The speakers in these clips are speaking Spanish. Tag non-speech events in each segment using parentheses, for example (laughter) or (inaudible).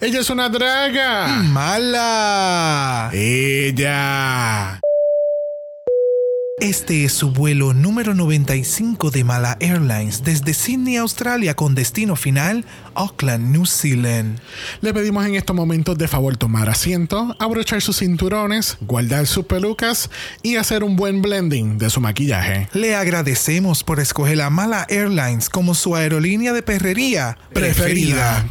Ella es una draga. ¡Mala! Ella. Este es su vuelo número 95 de Mala Airlines desde Sydney, Australia, con destino final Auckland, New Zealand. Le pedimos en estos momentos de favor tomar asiento, abrochar sus cinturones, guardar sus pelucas y hacer un buen blending de su maquillaje. Le agradecemos por escoger a Mala Airlines como su aerolínea de perrería preferida.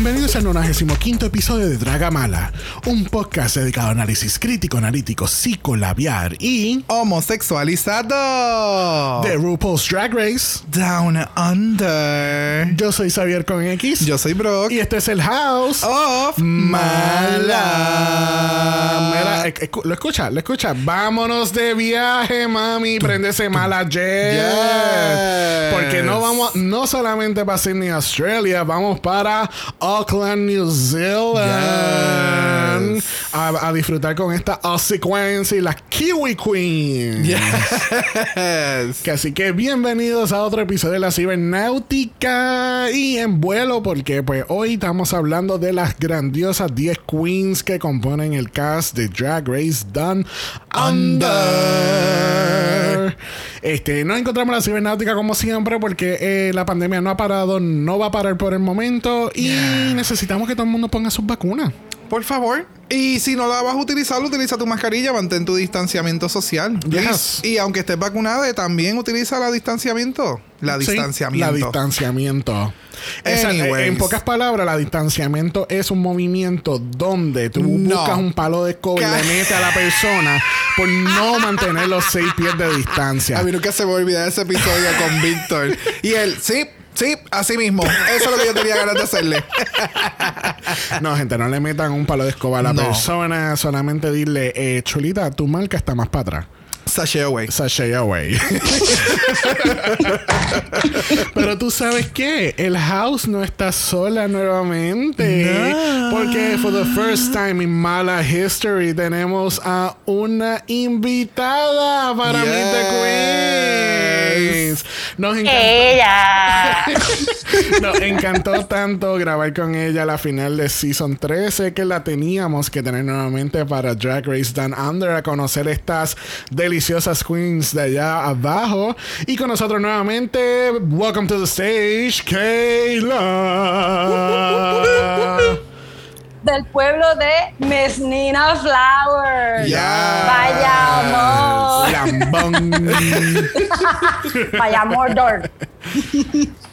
Bienvenidos al 95 episodio de Draga Mala, un podcast dedicado a análisis crítico, analítico, psicolabiar y Homosexualizado. de RuPaul's Drag Race. Down Under. Yo soy Xavier con X Yo soy Brock. y este es el House of Mala. Mira, ec- ec- lo escucha, lo escucha. Vámonos de viaje, mami. Prendese mala jet. Yes. Porque no vamos, no solamente para Sydney, Australia, vamos para Auckland, New Zealand. Yes. A, a disfrutar con esta Aussie Queens y las Kiwi Queens. Yes. Que así que bienvenidos a otro episodio de la cibernáutica y en vuelo porque pues hoy estamos hablando de las grandiosas 10 queens que componen el cast de Drag Race Done Under. Este, nos encontramos en la cibernáutica como siempre porque eh, la pandemia no ha parado, no va a parar por el momento y necesitamos que todo el mundo ponga sus vacunas. Por favor. Y si no la vas a utilizar, utiliza tu mascarilla, mantén tu distanciamiento social. Yes. Y aunque estés vacunada, también utiliza la distanciamiento. La Sí, distanciamiento. la distanciamiento. Eh, Anyways. en pocas palabras, la distanciamiento es un movimiento donde tú No. buscas un palo de escoba y le (laughs) metes a la persona por no mantener los seis pies de distancia. A mí nunca se me olvidar ese episodio con Víctor. Y él, sí, sí, así mismo. Eso es lo que yo tenía ganas de hacerle. (laughs) No, gente, no le metan un palo de escoba a la No. persona. Solamente dile, eh, chulita, tu marca está más para atrás. Sashay away. Sashay away. (laughs) Pero tú sabes qué? El house no está sola nuevamente. Porque for the first time in Mala history tenemos a una invitada para Meet the Queens. Nos encantó. Ella. (laughs) Nos encantó tanto grabar con ella la final de Season 13 que la teníamos que tener nuevamente para Drag Race Down Under a conocer estas deliciosas queens de allá abajo. Y con nosotros nuevamente, welcome to the stage, Kayla. (laughs) Del pueblo de Mesnina Flowers. Ya. Vaya amor. Lambón. (laughs) Vaya Mordor.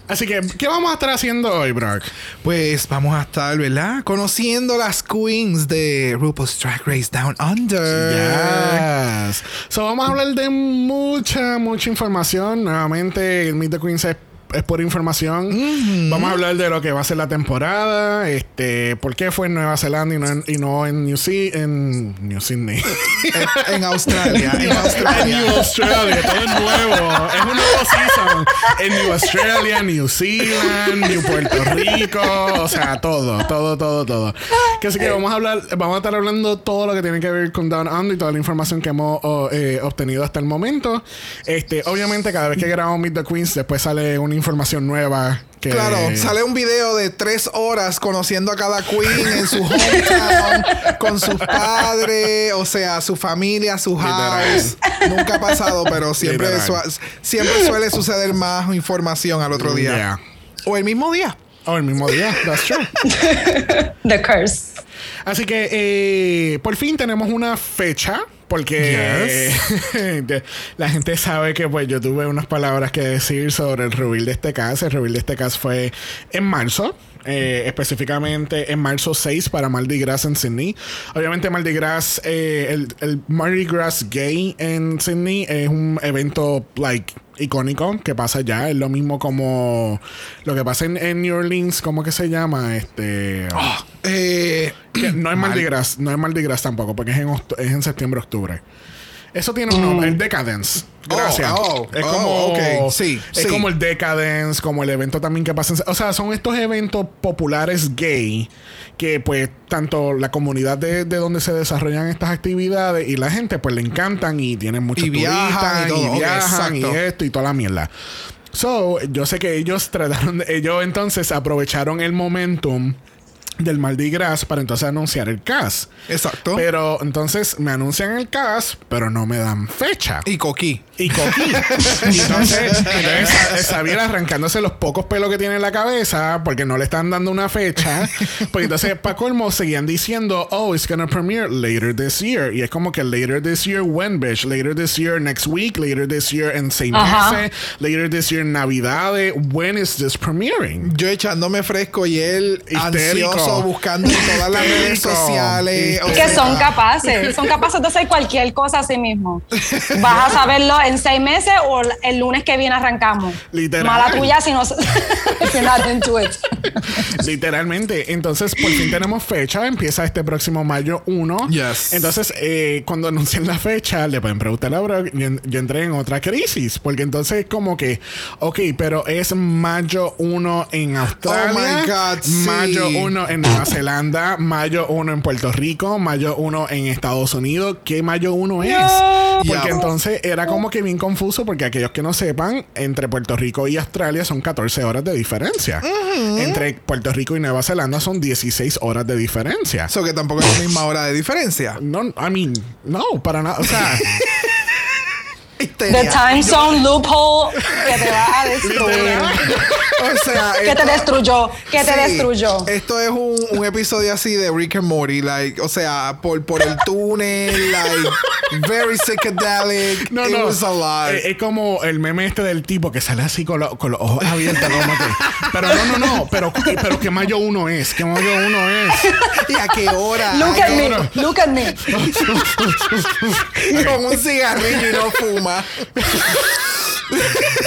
Así que, ¿qué vamos a estar haciendo hoy, Brock? Pues vamos a estar, ¿verdad? Conociendo las queens de RuPaul's Drag Race Down Under. Yes. So, vamos a hablar de mucha, mucha información. Nuevamente, el Meet the Queens es, es por información. Vamos a hablar de lo que va a ser la temporada. Este, por qué fue en Nueva Zelanda y no en, y no en New, Ze- en New Sydney. (laughs) En, en Australia. En (laughs) en Australia. New Australia, todo es nuevo. Es un nuevo season. En New Australia, New Zealand, New Puerto Rico. O sea, todo, todo, todo, todo. Que así que vamos a hablar, vamos a estar hablando todo lo que tiene que ver con Down Under y toda la información que hemos oh, eh, obtenido hasta el momento. Este, obviamente, cada vez que grabamos Meet the Queens, después sale una información nueva. Que, Claro, sale un video de tres horas conociendo a cada queen en su (laughs) hometown, con sus padres, o sea, su familia, su house. Nunca ha pasado, pero siempre, Literal. su- siempre suele suceder más información al otro día. Yeah. O el mismo día. O el mismo día, that's true. (laughs) The Curse. Así que eh, por fin tenemos una fecha. Porque (laughs) la gente sabe que pues yo tuve unas palabras que decir sobre el reveal de este caso. El reveal de este caso fue en marzo. Eh, específicamente en marzo 6 para Mardi Gras en Sydney. Obviamente Mardi Gras, eh, el, el Mardi Gras Gay en Sydney es un evento like icónico que pasa ya. Es lo mismo como lo que pasa en, en New Orleans, ¿cómo que se llama? Este... Eh, Que no es Mardi Gras, no es Mardi Gras tampoco, porque es en, es en septiembre, octubre. Eso tiene un nombre, el Decadence. Gracias. Oh, oh, es oh, como, ok. Sí, es sí. como el Decadence, como el evento también que pasa. en- O sea, son estos eventos populares gay que, pues, tanto la comunidad de, de donde se desarrollan estas actividades y la gente, pues, le encantan y tienen muchos Y viajan turistas y todo. Ok, viajan y esto y toda la mierda. So, yo sé que ellos trataron, de- ellos entonces aprovecharon el momentum del Mardi Gras para entonces anunciar el cast. Exacto. Pero entonces me anuncian el cast, pero no me dan fecha. y Coqui. Y Coqui. Y (laughs) entonces, entonces (laughs) Xavier arrancándose los pocos pelos que tiene en la cabeza porque no le están dando una fecha. (laughs) Pues entonces, para colmo, seguían diciendo, oh, it's gonna premiere later this year. Y es como que later this year, when, bitch? Later this year, next week, later this year, en seis meses, later this year, Navidades. When is this premiering? Yo echándome fresco y él Histérico. Buscando en todas las redes sociales. o Que sea, son capaces, son capaces de hacer cualquier cosa a sí mismos. (laughs) Vas a saberlo en seis meses o el lunes que viene arrancamos. Literal. Mala tuya si no. (laughs) Literalmente. Entonces, por fin tenemos fecha. Empieza este próximo mayo 1. Yes. Entonces, eh, cuando anuncien la fecha, le pueden preguntar a Brock. Yo, yo entré en otra crisis. Porque entonces, como que, ok, pero es mayo 1 en Australia. Oh my God, sí. Mayo 1 en Nueva Zelanda. Mayo 1 en Puerto Rico. Mayo 1 en Estados Unidos. ¿Qué mayo 1 es? Porque entonces era como que bien confuso. Porque aquellos que no sepan, entre Puerto Rico y Australia son 14 horas de diferencia. Entre Puerto Rico y Nueva Zelanda son 16 horas de diferencia. Eso que tampoco es la misma hora de diferencia. No, I mean, no, para nada. O sea, (laughs) Histeria. The time zone loophole que te va a (laughs) destruir. O sea, Que te esto- destruyó, que te Sí, destruyó. Esto es un, un episodio así de Rick and Morty, like, o sea, por, por el túnel, like, very psychedelic. no, It no. was a lot. Eh, Es, como el meme este del tipo que sale así con, lo- con los ojos abiertos. Que, pero no, no, no. Pero, pero que mayo uno es. Que mayo uno es. (laughs) ¿Y a qué hora? Look ¿A at me, hora? look at me. (laughs) Con un cigarrillo y no fuma. why.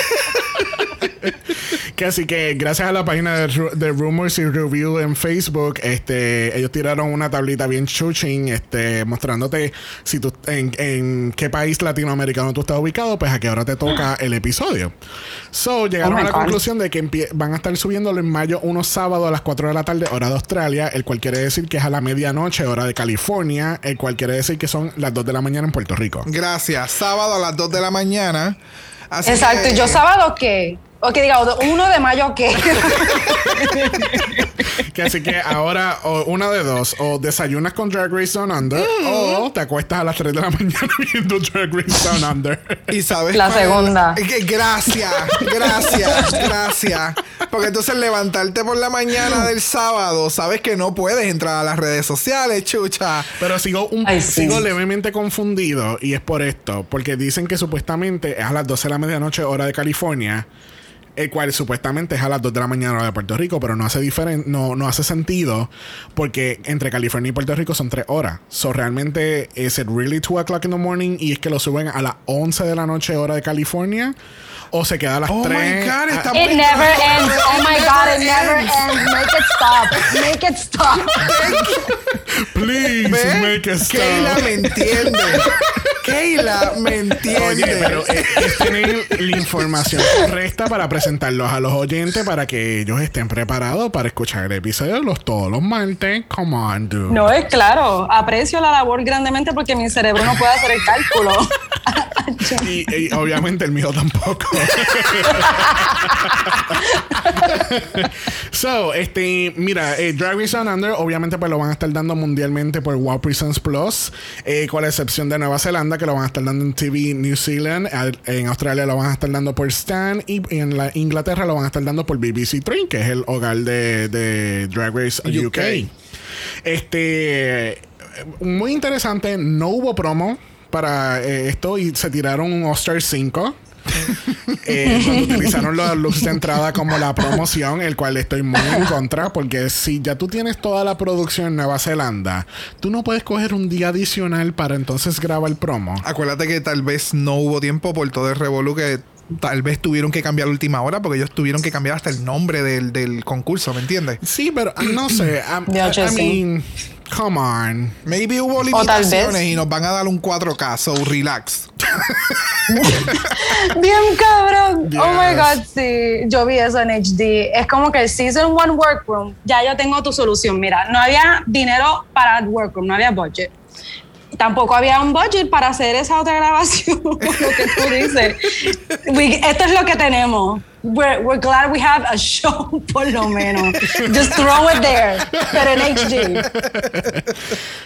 (laughs) Que así que gracias a la página de, Ru- de Rumors y Review en Facebook, este, ellos tiraron una tablita bien chuching, este, mostrándote si tú en, en qué país latinoamericano tú estás ubicado, pues a qué hora te toca el episodio. So llegaron Oh a la God. conclusión de que van a estar subiéndolo en mayo unos sábados a las 4 de la tarde, hora de Australia, el cual quiere decir que es a la medianoche, hora de California, el cual quiere decir que son las 2 de la mañana en Puerto Rico. Gracias. Sábado a las 2 de la mañana. Así Exacto, que- ¿y yo sábado qué? O que diga, uno de mayo qué. (laughs) Que así que ahora, o una de dos, o desayunas con Drag Race Down Under, o te acuestas a las 3 de la (laughs) mañana viendo Drag Race Down Under. Y sabes La segunda. Que- Gracias, gracias, gracias. Porque entonces levantarte por la mañana del sábado, sabes que no puedes entrar a las redes sociales, chucha. Pero sigo, un, Ay, sí. sigo levemente confundido y es por esto, porque dicen que supuestamente es a las 12 de la medianoche hora de California, el cual supuestamente es a las 2 de la mañana hora de Puerto Rico, pero no hace diferen no, no hace sentido porque entre California y Puerto Rico son 3 horas. So realmente es it really 2 o'clock in the morning y es que lo suben a las 11 de la noche hora de California o se queda a las Oh 3. my God, está It never ends. Oh my God, it never ends. Make it stop. Make it stop. (laughs) Please ¿Ves? make a stop. Keila me entiende. Keila me entiende. Oye, pero es, es tener la información correcta para presentarlos a los oyentes para que ellos estén preparados para escuchar el episodio los, todos los martes. Come on, dude. No, es claro. Aprecio la labor grandemente porque mi cerebro no puede hacer el cálculo. (laughs) Y, y obviamente el mío tampoco. (laughs) so, este, mira, eh, Drag Race Under, obviamente, pues lo van a estar dando mundialmente por Wow Presents Plus, eh, con la excepción de Nueva Zelanda, que lo van a estar dando en TV New Zealand, Al- en Australia lo van a estar dando por Stan, y en la Inglaterra lo van a estar dando por BBC Three, que es el hogar de, de Drag Race UK. UK. Este, muy interesante, no hubo promo para eh, esto y se tiraron un All-Star 5. Eh, donde utilizaron los looks de entrada como la promoción, el cual estoy muy en contra, porque si ya tú tienes toda la producción en Nueva Zelanda, tú no puedes coger un día adicional para entonces grabar el promo. Acuérdate que tal vez no hubo tiempo por todo el revolú que tal vez tuvieron que cambiar a última hora porque ellos tuvieron que cambiar hasta el nombre del, del concurso, ¿me entiendes? Sí, pero ah, no sé. I, (clears throat) Ya, I- I sí. mean, Come on. Maybe hubo limitaciones y nos van a dar un 4K, so relax. (laughs) Bien cabrón. Oh my. God, sí. Yo vi eso en HD. Es como que el Season 1 Workroom, ya yo tengo tu solución. Mira, no había dinero para el Workroom, no había budget. Tampoco había un budget para hacer esa otra (laughs) grabación, lo que tú dices. We- esto es lo que tenemos. We're, we're glad we have a show, (laughs) por lo menos. Just throw it there, pero en HD.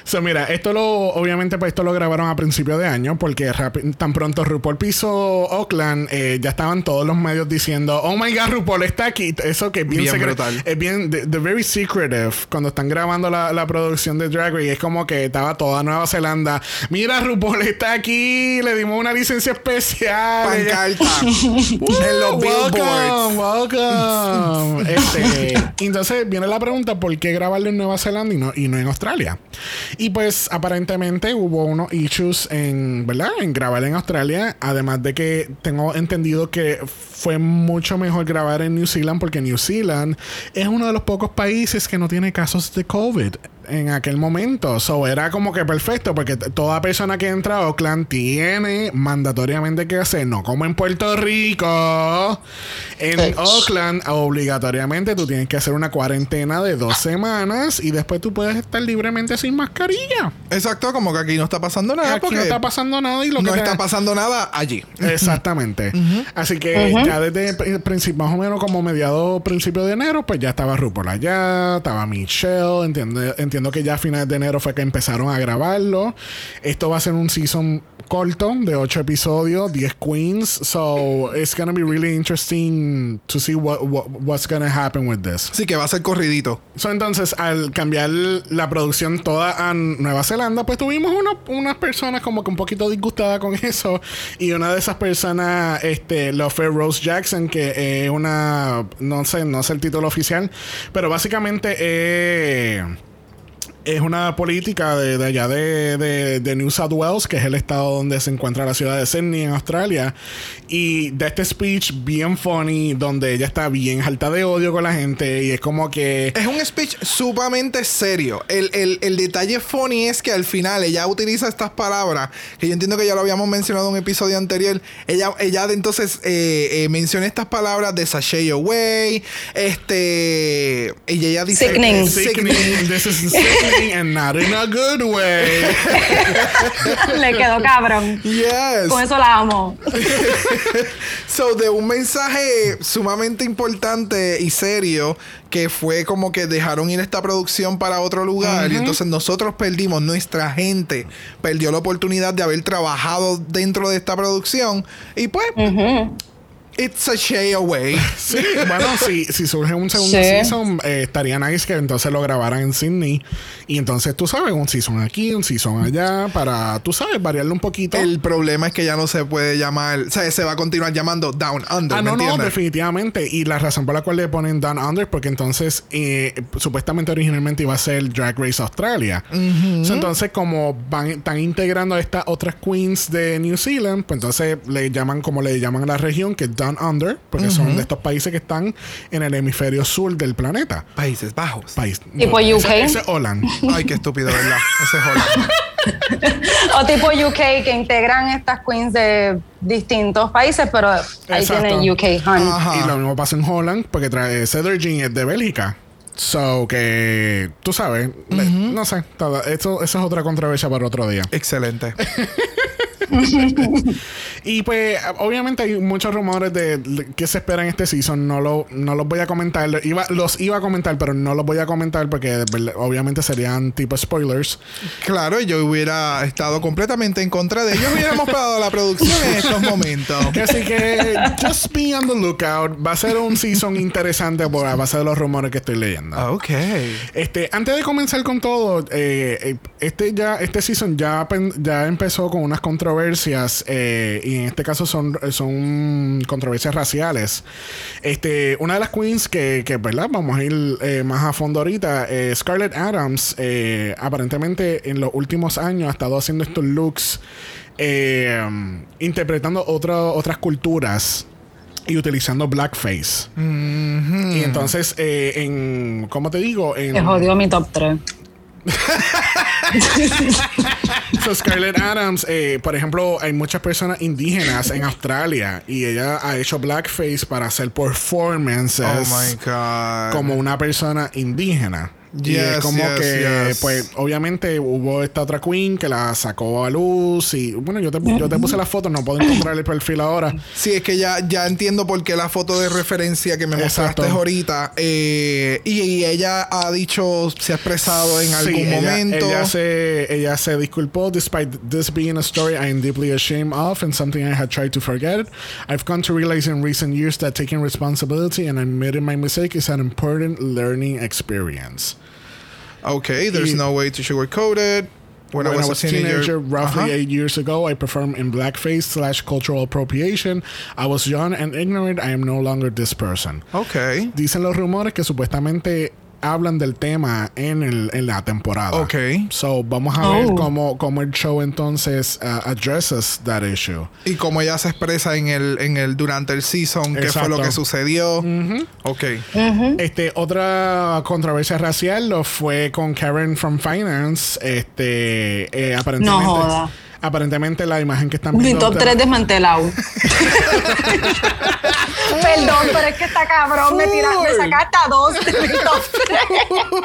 So, mira, esto lo, obviamente, pues esto lo grabaron a principio de año, porque tan pronto RuPaul piso Oakland, eh, ya estaban todos los medios diciendo, oh my god, RuPaul está aquí. Eso que es bien, Bien brutal. Es bien, the, the very secretive, cuando están grabando la, la producción de Drag Race, es como que estaba toda Nueva Zelanda. Mira, RuPaul está aquí, le dimos una licencia especial. Pancarta (laughs) en los billboards. Welcome, welcome. (laughs) este, entonces viene la pregunta: ¿por qué grabarlo en Nueva Zelanda y no, y no en Australia? Y pues aparentemente hubo unos issues en, ¿verdad? En grabar en Australia. Además de que tengo entendido que fue mucho mejor grabar en New Zealand porque New Zealand es uno de los pocos países que no tiene casos de COVID en aquel momento. So era como que perfecto porque toda persona que entra a Oakland tiene mandatoriamente que hacer, no como en Puerto Rico. En Ech. Oakland, obligatoriamente tú tienes que hacer una cuarentena de dos semanas y después tú puedes estar libremente sin mascarilla. Exacto, como que aquí no está pasando nada. Aquí porque no está pasando nada y lo no que está pasando nada allí. Exactamente. (laughs) Así que ya desde principio, más o menos como mediado principio de enero, pues ya estaba RuPaul allá, estaba Michelle. Entiendo, entiendo que ya a finales de enero fue que empezaron a grabarlo. Esto va a ser un season corto de 8 episodios, 10 queens. So it's gonna be really interesting to see what, what- what's gonna happen with this. Así que va a ser corridito. So, entonces, al cambiar la producción toda a Nueva Zelanda, pues tuvimos uno- unas personas como que un poquito disgustadas con (laughs) eso. Y una de esas personas, este, lo fue Rose Jackson, que es una, no sé, no sé el título oficial, pero básicamente eh, es una política de, de allá de, de- de New South Wales, que es el estado donde se encuentra la ciudad de Sydney en Australia. Y de este speech bien funny, donde ella está bien alta de odio con la gente. Y es como que. Es un speech sumamente serio. El, el- el detalle funny es que al final ella utiliza estas palabras, que yo entiendo que ya lo habíamos mencionado en un episodio anterior. Ella, ella de entonces eh, eh, menciona estas palabras de sashay away. Este. Y ella dice. Sickening. Sickening. This is (laughs) sickening and not in a good way. (laughs) Le quedó cabrón. Yes. Con eso la amo. (laughs) So, de un mensaje sumamente importante y serio que fue como que dejaron ir esta producción para otro lugar y entonces nosotros perdimos, nuestra gente perdió la oportunidad de haber trabajado dentro de esta producción y pues, it's a shay away. (laughs) Sí, bueno, si, si surge un segundo Sí. season, eh, estaría nice que entonces lo grabaran en Sydney. Y entonces, tú sabes, un season aquí, un season allá, para, tú sabes, variarlo un poquito. El problema es que ya no se puede llamar, o sea, se va a continuar llamando Down Under. Ah, ¿me no, no, definitivamente. Y la razón por la cual le ponen Down Under, porque entonces eh, supuestamente originalmente iba a ser Drag Race Australia. So, entonces, como van, están integrando a estas otras queens de New Zealand, pues entonces le llaman como le llaman a la región, que es Down Under, porque son de estos países que están en el hemisferio sur del planeta. Países Bajos. País. Tipo UK. Ese es Holland. (laughs) Ay, qué estúpido, ¿verdad? Ese es Holanda. (laughs) O tipo UK que integran estas queens de distintos países, pero ahí Exacto. tiene UK, honey. Ajá. Y lo mismo pasa en Holland, porque trae Cedar Jean es de Bélgica. So que tú sabes, le- no sé, todo- eso, eso es otra controversia para otro día. Excelente. (laughs) (laughs) Y pues, obviamente hay muchos rumores de de qué se espera en este season. No, lo, no los voy a comentar. Iba, los iba a comentar, pero no los voy a comentar porque obviamente serían tipo spoilers. Claro, yo hubiera estado completamente en contra de ellos. Hubiéramos parado la producción en estos momentos. Así que, just be on the lookout. Va a ser un season interesante por a base de los rumores que estoy leyendo. Ok. Este, antes de comenzar con todo, eh, eh, este ya, este season ya, ya empezó con unas controversias eh, y en este caso son, son controversias raciales. Este, una de las queens que, que verdad, vamos a ir eh, más a fondo ahorita, eh, Scarlett Adams, eh, aparentemente en los últimos años ha estado haciendo estos looks eh, interpretando otro- otras culturas y utilizando blackface. Y entonces, eh, en, ¿cómo te digo? En, Te jodió mi top 3. (laughs) so Scarlett Adams, eh, por ejemplo, hay muchas personas indígenas en Australia y ella ha hecho blackface para hacer performances Oh my God. como una persona indígena. Y es como yes, que, yes. pues, obviamente hubo esta otra queen que la sacó a luz y, bueno, yo te, yo te puse la foto, no puedo encontrar el perfil ahora. Sí, es que ya, ya entiendo por qué la foto de referencia que me mostraste ahorita. eh, y, y ella ha dicho, se ha expresado en algún ella- momento. Ella, se, ella se disculpó. Despite this being a story I am deeply ashamed of and something I had tried to forget, I've come to realize in recent years that taking responsibility and admitting my mistake is an important learning experience. Okay, there's no way to sugarcoat it. When, I was, a teenager, roughly Ajá. eight years ago, I performed in blackface slash cultural appropriation. I was young and ignorant. I am no longer this person. Okay. Dicen los rumores que supuestamente hablan del tema en, el, en la temporada. Ok. So, vamos a ver Oh. cómo, cómo el show entonces uh, addresses that issue. Y como ella se expresa en el, en el durante el season, qué fue lo Exacto. que sucedió. Ok. Este, otra controversia racial lo fue con Karen from Finance. Este, eh, aparentemente, No joda. Aparentemente la imagen que están Mi viendo. top 3 desmantelado. (laughs) Perdón, pero es que está cabrón. Me, tira, me sacaste a dos de mi top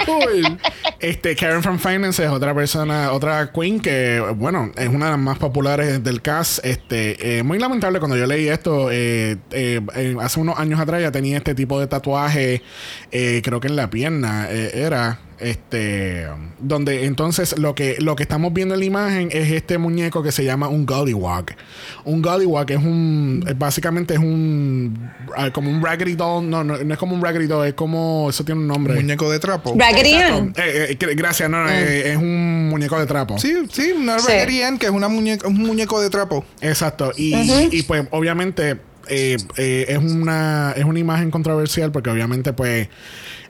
3. (laughs) Este, Karen from Finance es otra persona, otra queen que, bueno, es una de las más populares del cast. Este, eh, muy lamentable cuando yo leí esto, eh, eh, eh, hace unos años atrás ya tenía este tipo de tatuaje, eh, creo que en la pierna eh, era. Este, donde entonces lo que lo que estamos viendo en la imagen es este muñeco que se llama un gollywog. Un gollywog es un es básicamente es un ah, como un raggedy doll, no, no, no es como un raggedy doll, es como eso tiene un nombre. Muñeco de trapo. Raggedy Ann. Eh, eh, gracias, no, no, eh, es un muñeco de trapo. Sí, sí, una Sí. Raggedy Ann, que es una muñeca, un muñeco de trapo. Exacto. Y, y, pues obviamente eh, eh, es una es una imagen controversial porque obviamente pues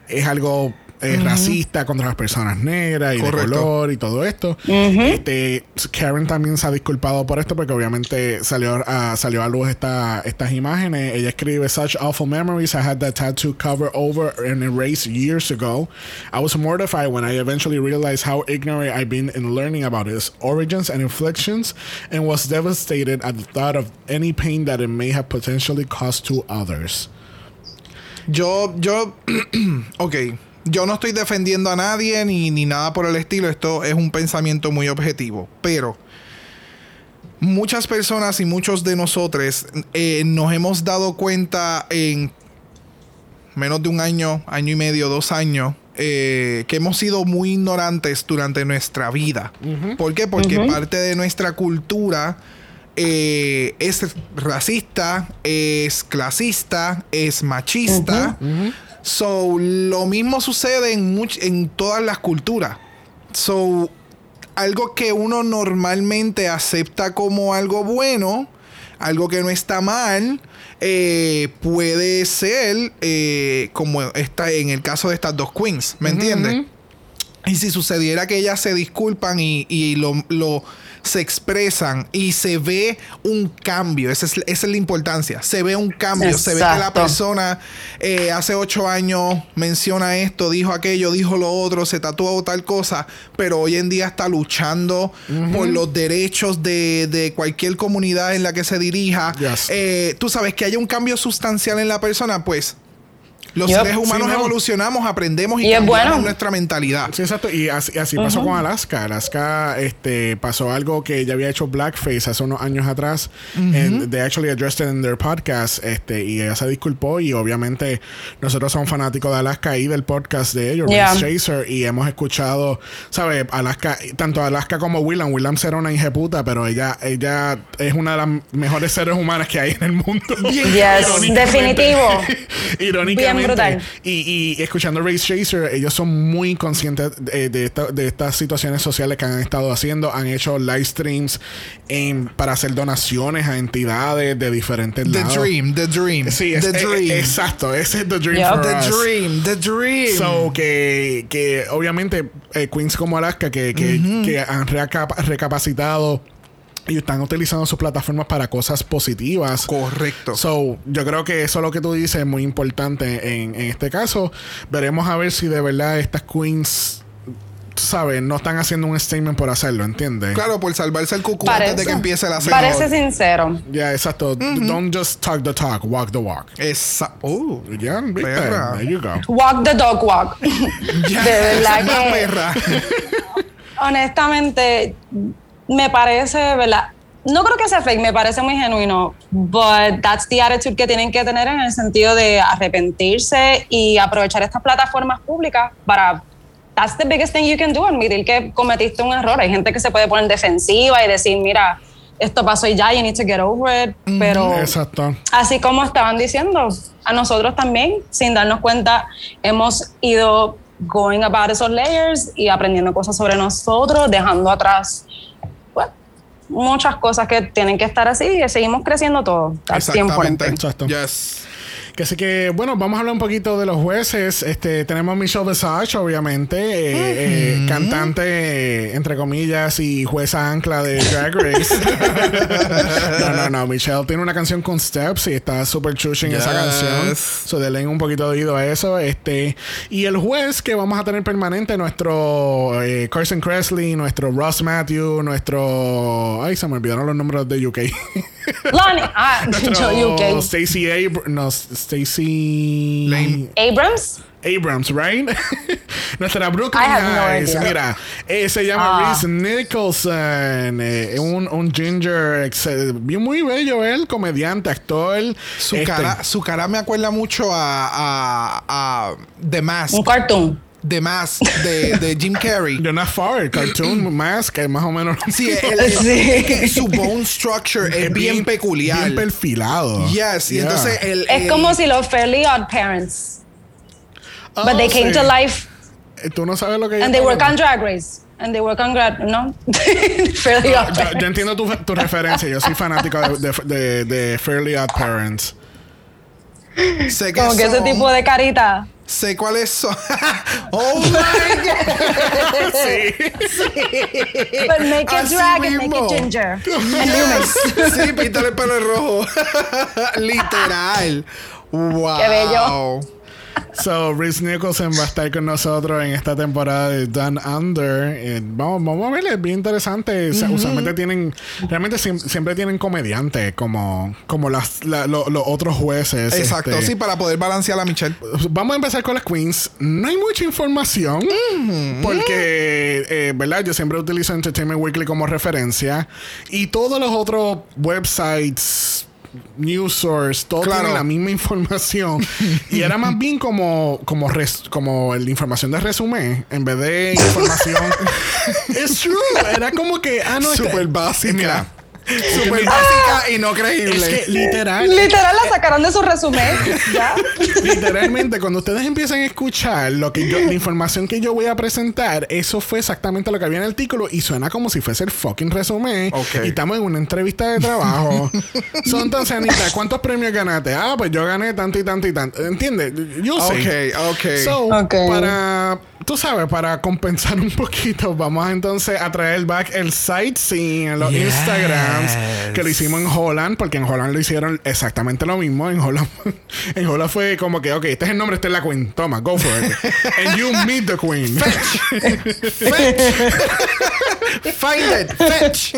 es algo eh, racista contra las personas negras y Correcto. de color y todo esto. Este Karen también se ha disculpado por esto porque obviamente salió a, salió a luz esta, estas imágenes. Ella escribe such awful memories I had that tattoo cover over and erased years ago. I was mortified when I eventually realized how ignorant I've been in learning about its origins and inflictions and was devastated at the thought of any pain that it may have potentially caused to others. Yo, yo, (clears throat) ok. Yo no estoy defendiendo a nadie ni, ni nada por el estilo. Esto es un pensamiento muy objetivo. Pero muchas personas y muchos de nosotros eh, nos hemos dado cuenta en menos de un año, año y medio, dos años, eh, que hemos sido muy ignorantes durante nuestra vida. ¿Por qué? Porque parte de nuestra cultura eh, es racista, es clasista, es machista. So, lo mismo sucede en, much- en todas las culturas. So, algo que uno normalmente acepta como algo bueno, algo que no está mal, eh, puede ser eh, como está en el caso de estas dos queens, ¿me entiendes? Y si sucediera que ellas se disculpan y, y lo, lo- se expresan y se ve un cambio, esa es, esa es la importancia, se ve un cambio, se ve que la persona eh, hace ocho años menciona esto, dijo aquello, dijo lo otro, se tatuó tal cosa, pero hoy en día está luchando por los derechos de, de cualquier comunidad en la que se dirija. Yes. Eh, tú sabes que haya un cambio sustancial en la persona, pues los seres humanos Sí, no. evolucionamos, aprendemos y, cambiamos bueno. nuestra mentalidad. Sí, exacto. Y así, así pasó con Alaska. Alaska este, pasó algo que ya había hecho Blackface hace unos años atrás. And they actually addressed it in their podcast. Este, y ella se disculpó. Y obviamente nosotros somos fanáticos de Alaska y del podcast de ellos, Yeah. Chaser. Y hemos escuchado, ¿sabes? Alaska, tanto Alaska como Willam. Willam era una puta, pero ella, ella es una de las mejores seres humanas que hay en el mundo. Yes, (laughs) definitivo. (laughs) Irónicamente. Bien Y, y escuchando Race Chaser, ellos son muy conscientes de, de esta- de estas situaciones sociales que han estado haciendo. Han hecho live streams en- para hacer donaciones a entidades de diferentes The lados. dream, the dream. Sí, es, the eh, dream. exacto. Ese es the dream Yup. for the us. dream, the dream. So, que, que obviamente eh, Queens como Alaska que, que, que han recapa- recapacitado y están utilizando sus plataformas para cosas positivas. Correcto. So, yo creo que eso lo que tú dices es muy importante en, en este caso. Veremos a ver si de verdad estas queens sabes, no están haciendo un statement por hacerlo, ¿entiendes? Claro, por salvarse el cucú antes de que empiece la serie. Parece sincero. Ya, exacto. Don't just talk the talk, walk the walk. Esa. Oh. Ya, ¿viste? Perra. There you go. Walk the dog walk. (laughs) De verdad una que, perra. honestamente, me parece, ¿verdad? No creo que sea fake, me parece muy genuino, but that's the attitude que tienen que tener en el sentido de arrepentirse y aprovechar estas plataformas públicas para that's the biggest thing you can do, admitir que cometiste un error. Hay gente que se puede poner defensiva y decir, mira, esto pasó y ya, you need to get over it, pero Exacto. así como estaban diciendo, a nosotros también, sin darnos cuenta, hemos ido going about esos layers y aprendiendo cosas sobre nosotros, dejando atrás muchas cosas que tienen que estar así y seguimos creciendo todos. The important thing. Exacto. Yes. Que así que, bueno, vamos a hablar un poquito de los jueces. Este, tenemos a Michelle Visage, obviamente, eh, eh, cantante, entre comillas, y jueza ancla de Drag Race. (laughs) no, no, no. Michelle tiene una canción con Steps y está súper chushing esa Yes. canción. So, denle un poquito de oído a eso. Este, y el juez que vamos a tener permanente, nuestro eh, Carson Kressley, nuestro Ross Matthew, nuestro. Ay, se me olvidaron los números de UK. Lonnie, ah, (laughs) Nuestro yo, UK. Stacey Abr- no, Stacey Lane. Abrams, Abrams, right? (laughs) Nuestra Brooklyn I have no Heights. idea. Mira, eh, se llama Ah. Reese Nicholson, eh, un, un ginger, ex- eh, bien muy bello él, comediante, actor. Su, Este, cara, su cara me acuerda mucho a, a, a The Mask. un cartoon. The Mask de, de Jim Carrey. (laughs) Jonah Farr, cartoon (clears throat) mask, es más o menos. Sí, (laughs) el- Sí. su bone structure es, bien, peculiar. Bien perfilado. Yes, y Yeah. entonces el, Es como si los Fairly Odd Parents, Oh, but they came sí. to life Eh, Tú no sabes lo que and they work on Drag Race. And they work on grad, ¿no? (laughs) Fairly Odd Yo, Parents. yo entiendo tu, tu referencia. Yo soy fanático de, de, de- de Fairly Odd Parents. Sé que Como que ese son- tipo de carita. Sé cuáles son. (laughs) oh (laughs) my God. But make it Así drag (laughs) and make mismo. it ginger. Human. sí, píntale el pelo rojo. Literal. Wow. Qué bello. So, Reese Nicholson va a estar con nosotros en esta temporada de Down Under. Eh, vamos, vamos a verle, es bien interesante. O sea, Usualmente tienen, realmente siem- siempre tienen comediantes como, como las, la- lo- los otros jueces. Exacto, este. sí, para poder balancear a Michelle. Vamos a empezar con las queens. No hay mucha información porque, eh, ¿verdad? Yo siempre utilizo Entertainment Weekly como referencia y todos los otros websites, news source, todos Claro. tienen la misma información (laughs) y era más bien como como res- como la información de resumen en vez de información. (laughs) Es true. Era como que ah no Súper este- básica. Mira, (laughs) Súper básica y no creíble. es que (laughs) literal Literal la sacaron de su resumen. ¿Ya? (laughs) Literalmente, cuando ustedes empiezan a escuchar lo que yo, la información que yo voy a presentar, eso fue exactamente lo que había en el artículo y suena como si fuese el fucking resumen. Ok. Y estamos en una entrevista de trabajo. Son entonces, Anita, ¿cuántos premios ganaste? Ah, pues yo gané tanto y tanto y tanto. ¿Entiendes? Yo sé. Ok, ok. So, Ok. para, tú sabes, para compensar un poquito, vamos entonces a traer back el sightseeing en los Yes. Que lo hicimos en Holland, porque en Holland lo hicieron exactamente lo mismo. En Holland, (laughs) en Holland fue como que, ok, este es el nombre, esta es la queen. Toma, go for it. (laughs) And you meet the queen. (laughs) Find it, fetch.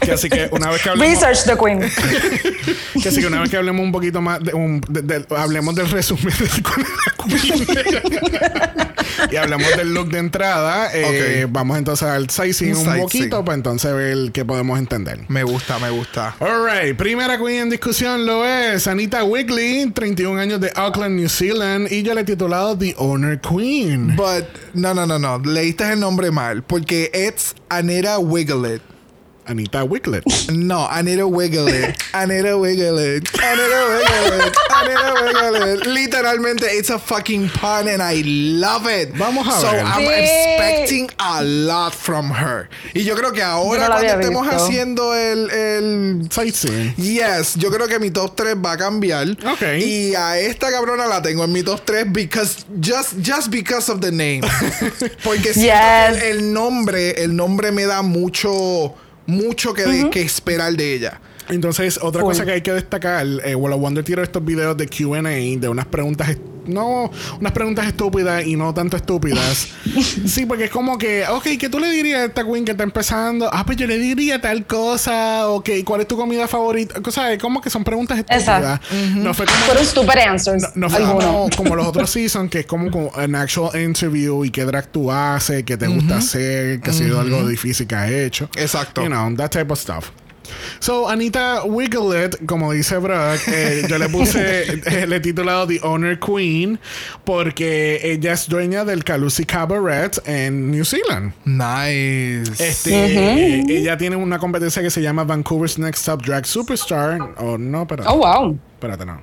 que así que una vez que hablemos, Research the Queen. que así que una vez que hablemos un poquito más, de, un- de- de- hablemos del resumen de la queen. y hablamos del look de entrada, eh, Ok. vamos entonces al sightseeing Un poquito para entonces ver qué podemos entender. Me gusta, me gusta. Alright, primera queen en discusión lo es Anita Wigley, 31 años de Auckland, New Zealand, y yo le he titulado The Honor Queen. But, no, no, no, no. Leíste el nombre mal. Porque it's Anita Wiglet. Anita Wiglet. No, Anita Wiglet. Anita Wiglet. Anita Wiglet. Anita Wiglet. Literalmente, it's a fucking pun and I love it. Vamos a so ver. I'm Sí. expecting a lot from her. Y yo creo que ahora no cuando estemos visto. haciendo el, el Sightseeing. Yes, yo creo que mi top 3 va a cambiar. Ok. Y a esta cabrona la tengo en mi top 3 because just, just because of the name. (laughs) Porque Yes. el nombre, el nombre me da mucho, mucho que, de- que esperar de ella. Entonces, otra cosa que hay que destacar, eh, Walla Wonder tiró estos videos de QA de unas preguntas no unas preguntas estúpidas y no tanto estúpidas. (laughs) sí, porque es como que, ok, ¿qué tú le dirías a esta queen que está empezando? Ah, pues yo le diría tal cosa, ok, ¿cuál es tu comida favorita? O sea, es como que son preguntas estúpidas. No fue como... Fueron stupid answers. No, no fue como, como los otros seasons, que es como, como an actual interview y qué drag tú haces, qué te gusta hacer, que ha sido algo difícil que has hecho. Exacto. You know, that type of stuff. So, Anita Wiglet, como dice Brock, eh, yo le puse, (laughs) eh, le he titulado The Honor Queen porque ella es dueña del Calusi Cabaret en New Zealand. Nice. Este, Ella tiene una competencia que se llama Vancouver's Next Top Drag Superstar. Oh, no, pero. Oh, wow. Espérate, no.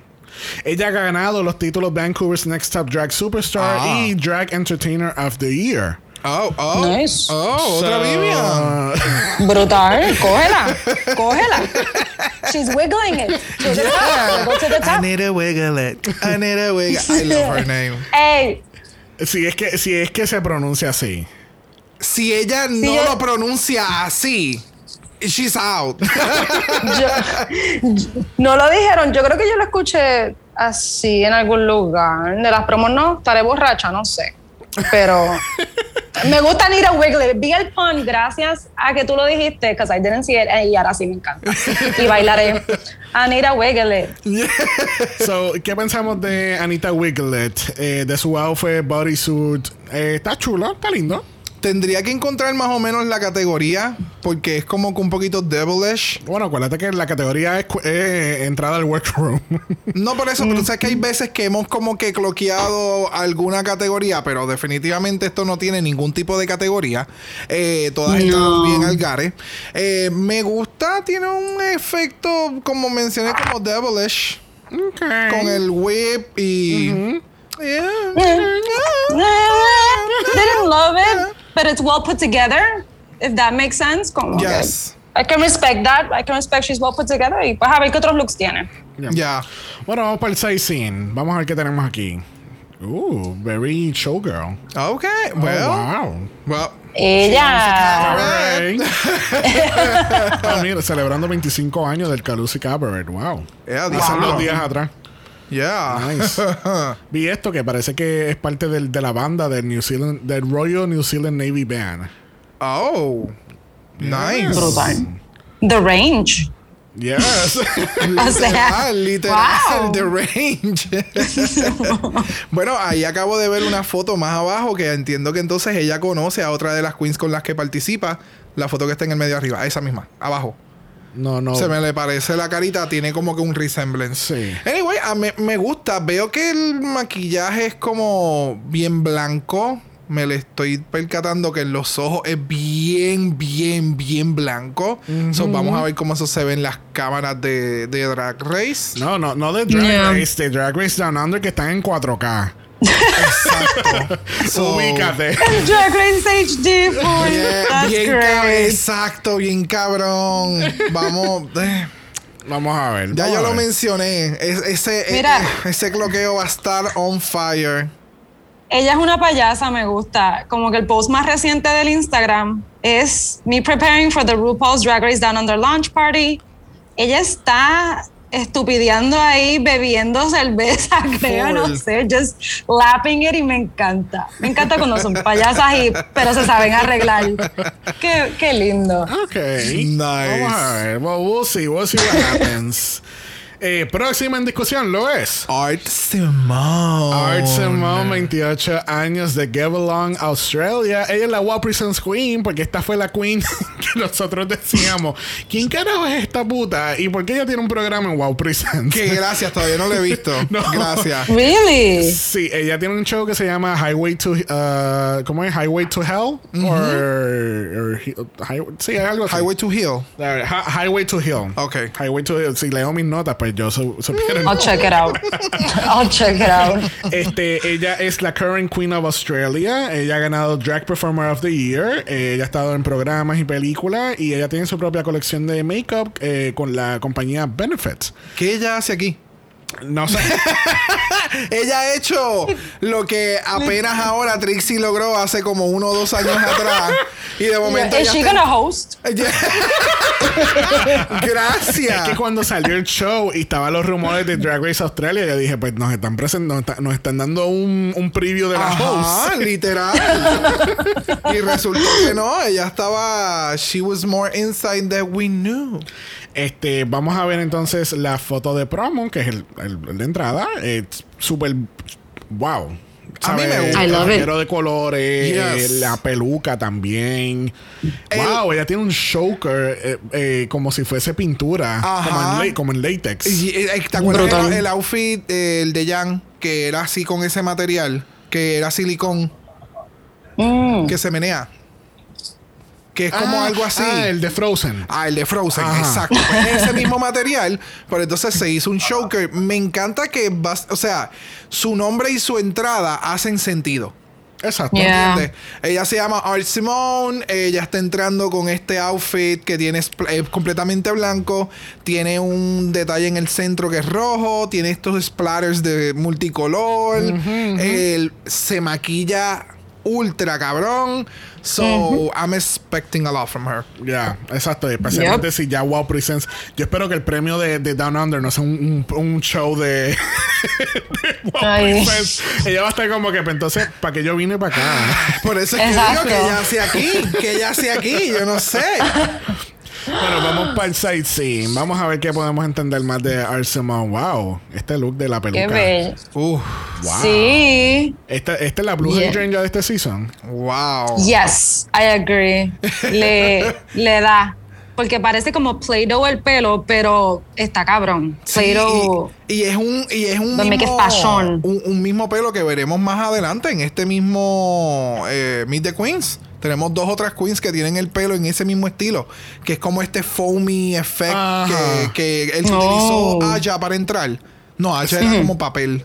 Ella ha ganado los títulos Vancouver's Next Top Drag Superstar Ah. y Drag Entertainer of the Year. Oh, oh. Nice. Oh, otra So, Vivian. (laughs) (laughs) Brutal. Cógela. Cógela. She's wiggling it. To the top. Go to the top. Anita Wiggle it. Anita Wiggle. I love her (laughs) name. Hey, Si es que, si es que se pronuncia así. Si ella no lo pronuncia así, she's out. yo- no lo dijeron. Yo creo que yo lo escuché así en algún lugar. De las promos no, estaré borracha, no sé. Pero me gusta Anita Wiggle. Vi el pun gracias a que tú lo dijiste, because I didn't see it, y ahora sí me encanta. Y bailaré Anita Wiggle. (laughs) So, ¿qué pensamos de Anita Wiglet? Eh, de su outfit, bodysuit. Eh, está chulo, está lindo. Tendría que encontrar más o menos la categoría, porque es como que un poquito devilish. Bueno, acuérdate que la categoría es eh, entrada al workroom. (laughs) No por eso, pero tú sabes que hay veces que hemos como que cloqueado alguna categoría, pero definitivamente esto no tiene ningún tipo de categoría. Eh, todas están bien al gare. Eh, me gusta, tiene un efecto, como mencioné, como devilish. okay. Con el whip y... Yeah. (laughs) Didn't love it, but it's well put together. If that makes sense. Como que Yes. I can respect that. I can respect she's well put together. Y pues a ver qué otros looks tiene. Ya. Ya. Bueno, vamos para el sightseeing. Vamos a ver qué tenemos aquí. Uh, very showgirl. Ok, Oh, well. wow. well, Ella. Alright. (laughs) Ah, mira, celebrando 25 años del Calusi Cabaret. Wow. Yeah, Hace wow. dos días atrás. Yeah. Nice. (laughs) Vi esto que parece que es parte del- de la banda del New Zealand, del Royal New Zealand Navy Band. oh. Nice. The range. Yes. (laughs) (laughs) O sea, Literal, literal, wow. the range. bueno, ahí acabo de ver una foto más abajo que entiendo que entonces ella conoce a otra de las queens con las que participa. La foto que está en el medio arriba, esa misma, abajo. No, no. Se me le parece la carita, tiene como que un resemblance. Sí. Anyway, a me, me gusta. Veo que el maquillaje es como bien blanco. Me le estoy percatando que en los ojos es bien, bien, bien blanco. So, vamos a ver cómo eso se ve en las cámaras de, de Drag Race. No, no, no de Drag Yeah. Race, de Drag Race Down Under que están en 4K. Exacto. (laughs) So, Ubícate. Drag Race HD you. yeah, That's bien great. exacto, bien cabrón. Vamos. eh, Vamos a ver. ya vamos yo lo ver. mencioné. Es- ese, Mira. eh, ese cloqueo va a estar on fire. Ella es una payasa, me gusta. Como que el post más reciente del Instagram es me preparing for the RuPaul's Drag Race Down Under Launch Party. Ella está estupideando ahí, bebiendo cerveza, (laughs) creo, no sé, just lapping it y me encanta. Me encanta cuando son payasas y, pero se saben arreglar. Qué, qué lindo. Ok. Nice. Vamos a ver. Well, we'll see. We'll see what happens. Eh, próxima en discusión lo es. Art Simone. Art Simone, 28 años de Get Along, Australia. Ella es la Wow Presents Queen, porque esta fue la Queen (laughs) que nosotros decíamos. ¿Quién carajo es esta puta? ¿Y por qué ella tiene un programa en Wow Presents? Que gracias, todavía no lo he visto. (laughs) No. Gracias. Really? Sí, ella tiene un show que se llama Highway to uh, ¿cómo es? Highway to Hell or, or hi- hi- sí, algo así. Highway to Hill. Highway to Hill. Ok. Highway to Hill. Si leo mis notas, pues yo su- supiera. I'll check it out. I'll check it out. Este, ella es la current queen of Australia. Ella ha ganado Drag Performer of the Year. Eh, ella ha estado en programas y películas y ella tiene su propia colección de makeup eh, con la compañía Benefits. ¿Qué ella hace aquí? No sé. (laughs) Ella ha hecho lo que apenas ahora Trixie logró hace como uno o dos años atrás. Y de momento. Is ella she gonna host? (laughs) Gracias. Es que cuando salió el show y estaban los rumores de Drag Race Australia, yo dije, pues nos están present- nos, está- nos están dando un, un preview de la Ajá, host. literal. (laughs) y resultó que no, ella estaba. She was more inside than we knew. Este, vamos a ver entonces la foto de promo, que es el, el- el de entrada. Es súper wow. A mí me ¿Sabes? gusta. I El love it. caballero de colores, Yes. la peluca también. wow, ella tiene un choker eh, eh, como si fuese pintura, como en, la- como en látex. Y, eh, ¿Te acuerdas el, el outfit eh, el de Jan? Que era así con ese material, que era silicón, Mm. que se menea. Que es como Ah, algo así. Ah, el de Frozen. Ah, el de Frozen, Ajá. exacto. Pues ese mismo (laughs) material, pero entonces se hizo un choker. Me encanta que, o sea, su nombre y su entrada hacen sentido. Exacto. Yeah. ¿Entiendes? Ella se llama Art Simone. Ella está entrando con este outfit que tiene es completamente blanco. Tiene un detalle en el centro que es rojo. Tiene estos splatters de multicolor. Él se maquilla ultra cabrón. So I'm expecting a lot from her. Ya, exacto. Especialmente Yep. si ya Wow Presents. Yo espero que el premio de, de Down Under no sea un, un- un show de, (laughs) de Wow Ay. Presents. Ella va a estar como que, pues, entonces, ¿para que yo vine para acá? (laughs) Por eso es que Exacto. digo que ella hace aquí. Que ella hace aquí. Yo no sé. (laughs) bueno, vamos para el sightseeing. Vamos a ver qué podemos entender más de Arsenal. Wow, este look de la peluca. Qué bello. Uf. Wow. Sí. Esta, esta es la Blue Yeah. Hydrangea de este season. Wow. Yes, I agree. Le, (laughs) le da. Porque parece como Play-Doh el pelo, pero está cabrón. Sí, Play-Doh. y, y es un y es un mismo, un, un mismo pelo que veremos más adelante en este mismo eh, Meet the Queens. Tenemos dos otras queens que tienen el pelo en ese mismo estilo, que es como este foamy effect que, que él Oh. utilizó Aya para entrar. No, Aya era como papel.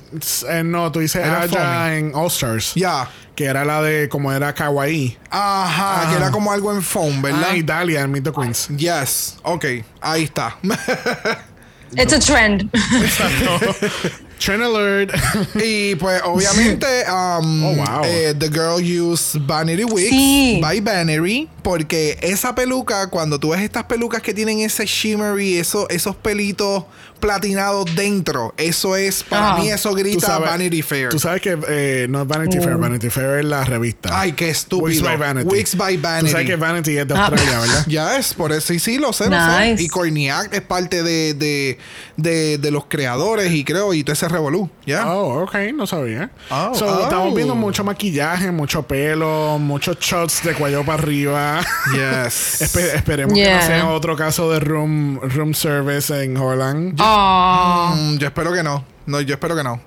Eh, no, tú dices Era allá foamy. en All Stars. Ya. Que era la de como era Kawaii. Ajá, Ajá. que era como algo en foam, ¿verdad? Ah, y Dalia en Meet the Queens. Yes. Ok, ahí está. (laughs) It's a trend. (laughs) Trend alert. (laughs) Y pues obviamente um, (laughs) Oh, wow. eh, The Girl Used Vanity Wigs Sí. by Vanity porque esa peluca cuando tú ves estas pelucas que tienen ese shimmery eso, esos pelitos platinados dentro eso es para Ajá. mí eso grita sabes- Vanity Fair Tú sabes que eh, no es Vanity Fair, Vanity Fair es la revista. ay qué estúpido Wigs by Vanity. By Tú sabes que Vanity es de Ah. Australia, ¿verdad? (laughs) ya es, por eso sí, sí, lo sé, lo sé. Nice. Y Corniac es parte de, de, de, de los creadores y creo, y todo ese revolú, Oh, ok, no sabía. Oh, so, oh. Estamos viendo mucho maquillaje, mucho pelo, muchos shots de cuello para arriba. (laughs) Yes. (laughs) Espe- esperemos que no sea otro caso de room, room service en Holland. Oh. Mm, yo espero que no. No, yo espero que no.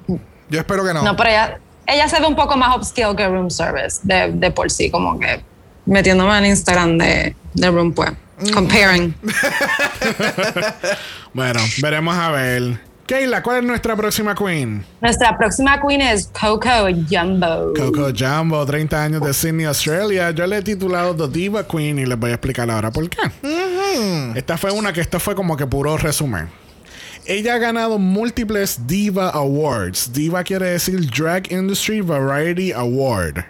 Yo espero que no. No, pero ella, ella se ve un poco más upscale que Room Service, de, de por sí, como que metiéndome en Instagram de, de Room, pues. Comparing. (laughs) Bueno, veremos a ver. Keila, ¿cuál es nuestra próxima queen? Nuestra próxima queen es Coco Jumbo. Coco Jumbo, 30 años de Sydney, Australia. Yo le he titulado The Diva Queen y les voy a explicar ahora por qué. Esta fue una que esto fue como que puro resumen. Ella ha ganado múltiples Diva Awards. Diva quiere decir Drag Industry Variety Award.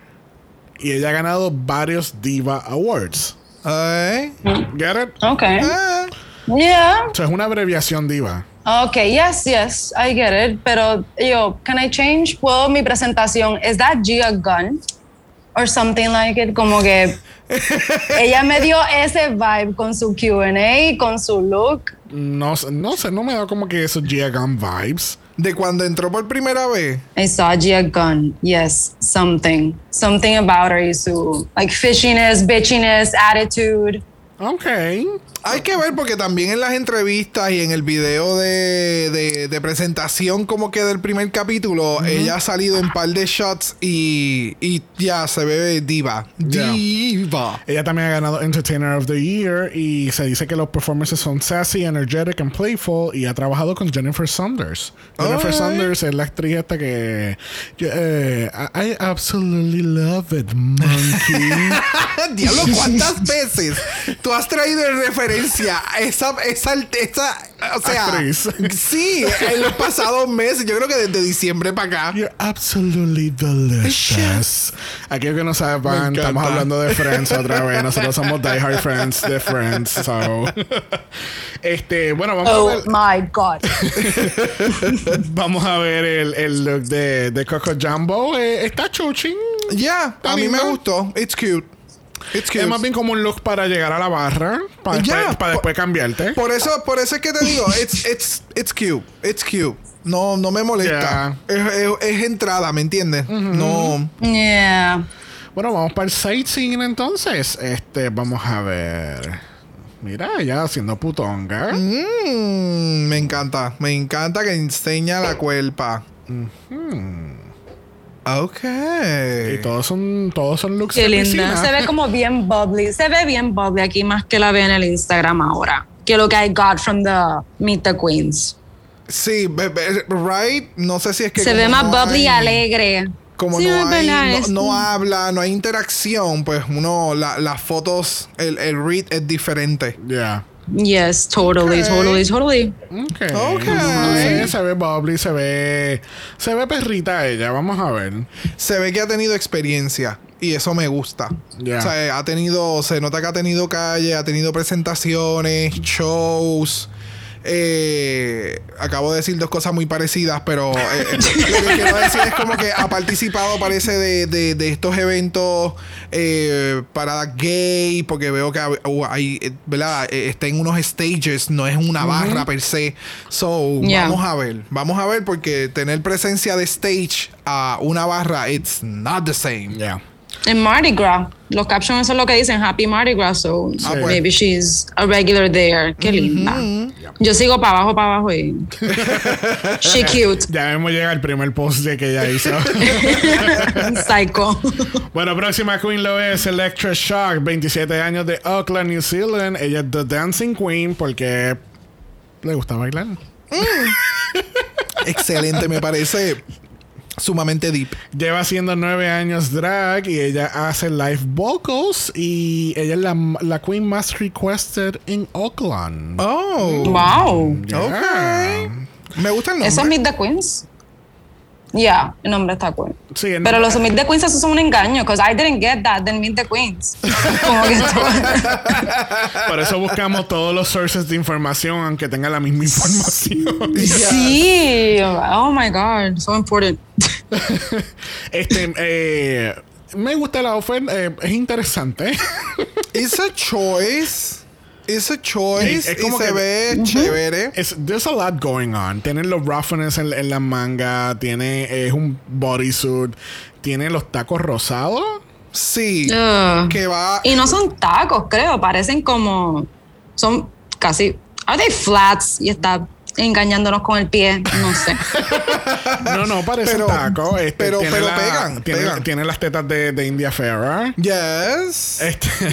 Y ella ha ganado varios Diva Awards. Ay. Get it? Ok. Ah. Yeah. Eso es una abreviación Diva. Okay, yes, yes, I get it. Pero yo, can I change? ¿Puedo mi presentación? ¿Is that Gia Gunn? Or something like it. Como que ella me dio ese vibe con su QA, con su look. No, sé- no sé, no me da como que esos Gia Gunn vibes. De cuando entró por primera vez. I saw Gia Gunn. Yes, something. Something about her y su like fishiness, bitchiness, attitude. Ok. Hay que ver porque también en las entrevistas y en el video de, de- de presentación como que del primer capítulo, ella ha salido en par de shots y, y ya se ve diva. Diva. Ella también ha ganado Entertainer of the Year y se dice que los performances son sassy, energetic and playful y ha trabajado con Jennifer Saunders. Jennifer. Saunders es la actriz esta que yo, eh, I I absolutely love it, monkey. (laughs) Diablo, ¿cuántas (laughs) veces tú has traído el referente referencia. Esa, esa, esa, o sea, Actriz. sí, en los pasados meses, yo creo que desde diciembre para acá. You're absolutely delicious. Aquellos que no saben, estamos hablando de Friends otra vez. Nosotros somos (laughs) Die Hard Friends de Friends. So. Este, bueno, vamos a Oh ver, my God. (laughs) vamos a ver el, el look de, de Coco Jumbo. Eh, está chuching. Ya, a mí me gustó. It's cute. It's cute. Es más bien como un look para llegar a la barra. Para después, para por- después cambiarte. Por eso, por eso es que te digo, (laughs) it's, it's, it's cute. It's cute. No, no me molesta. Es, es- es entrada, ¿me entiendes? No. Yeah. Bueno, vamos para el sightseeing entonces. Este, vamos a ver. Mira, ella haciendo putonga. Mm, me encanta. Me encanta que enseña la cuerpa. Ok. Y todos son, todos son looks Qué de linda. Se ve como bien bubbly. Se ve bien bubbly aquí más que la ve en el Instagram ahora. Que lo que I got from the Meet the Queens. Sí, be- be- right. No sé si es que. Se ve más no bubbly y alegre. Como Sí, no, hay, no, no habla, no hay interacción, pues uno, la- las fotos, el, el read es diferente. Yeah. Yes, totally, totally, totally. Okay. Ok. Sí, se ve bubbly, se ve. Se ve perrita ella. Vamos a ver. Se ve que ha tenido experiencia y eso me gusta. Ya. O sea, ha tenido, se nota que ha tenido calle, ha tenido presentaciones, shows. Eh, acabo de decir dos cosas muy parecidas, pero eh, eh, lo que quiero decir es como que ha participado, parece, de, de- de estos eventos eh, para gay, porque veo que uh, hay, eh, ¿verdad? Está en unos stages, no es una barra per se. So, Yeah. vamos a ver, vamos a ver, porque tener presencia de stage a una barra, it's not the same. Yeah. En Mardi Gras, los captions eso es lo que dicen, Happy Mardi Gras, so Ah, maybe she's a regular there. Qué linda. Yo sigo para abajo, para abajo y... (laughs) She cute. Ya mismo llega el primer post de que ella hizo. (laughs) Psycho. bueno, próxima Queen lo es Electra Shock, 27 años de Auckland, New Zealand. Ella es The Dancing Queen porque le gusta bailar. (laughs) Excelente, me parece sumamente deep. Lleva haciendo nueve años drag y ella hace live vocals y ella es la, la queen más requested en Auckland. Oh, wow. Yeah. ok. Me gusta el nombre. ¿Eso es Meet the Queens? Yeah, el nombre está cool. Sí, el Pero los Meet the Queens esos son un engaño, because I didn't get that del Meet the Queens. (laughs) Como que Por eso buscamos todos los sources de información, aunque tenga la misma información. (laughs) Sí, oh my God, so important. (laughs) este, eh, me gusta el outfit, eh, es interesante. It's a choice. It's a choice. Es- es como y se que- ve chévere. Es, there's a lot going on. Tiene los roughness en, en la manga, tiene es un bodysuit, tiene los tacos rosados. Sí. Que va. Y no son tacos, creo, parecen como. Son casi. Are they flats? Y está engañándonos con el pie, no sé. (laughs) No, no, parece Pero- taco. Este, pero- tiene pero la- pegan, Tiene, pegan. tiene las tetas de, de India Ferrer. Yes. Este, (laughs)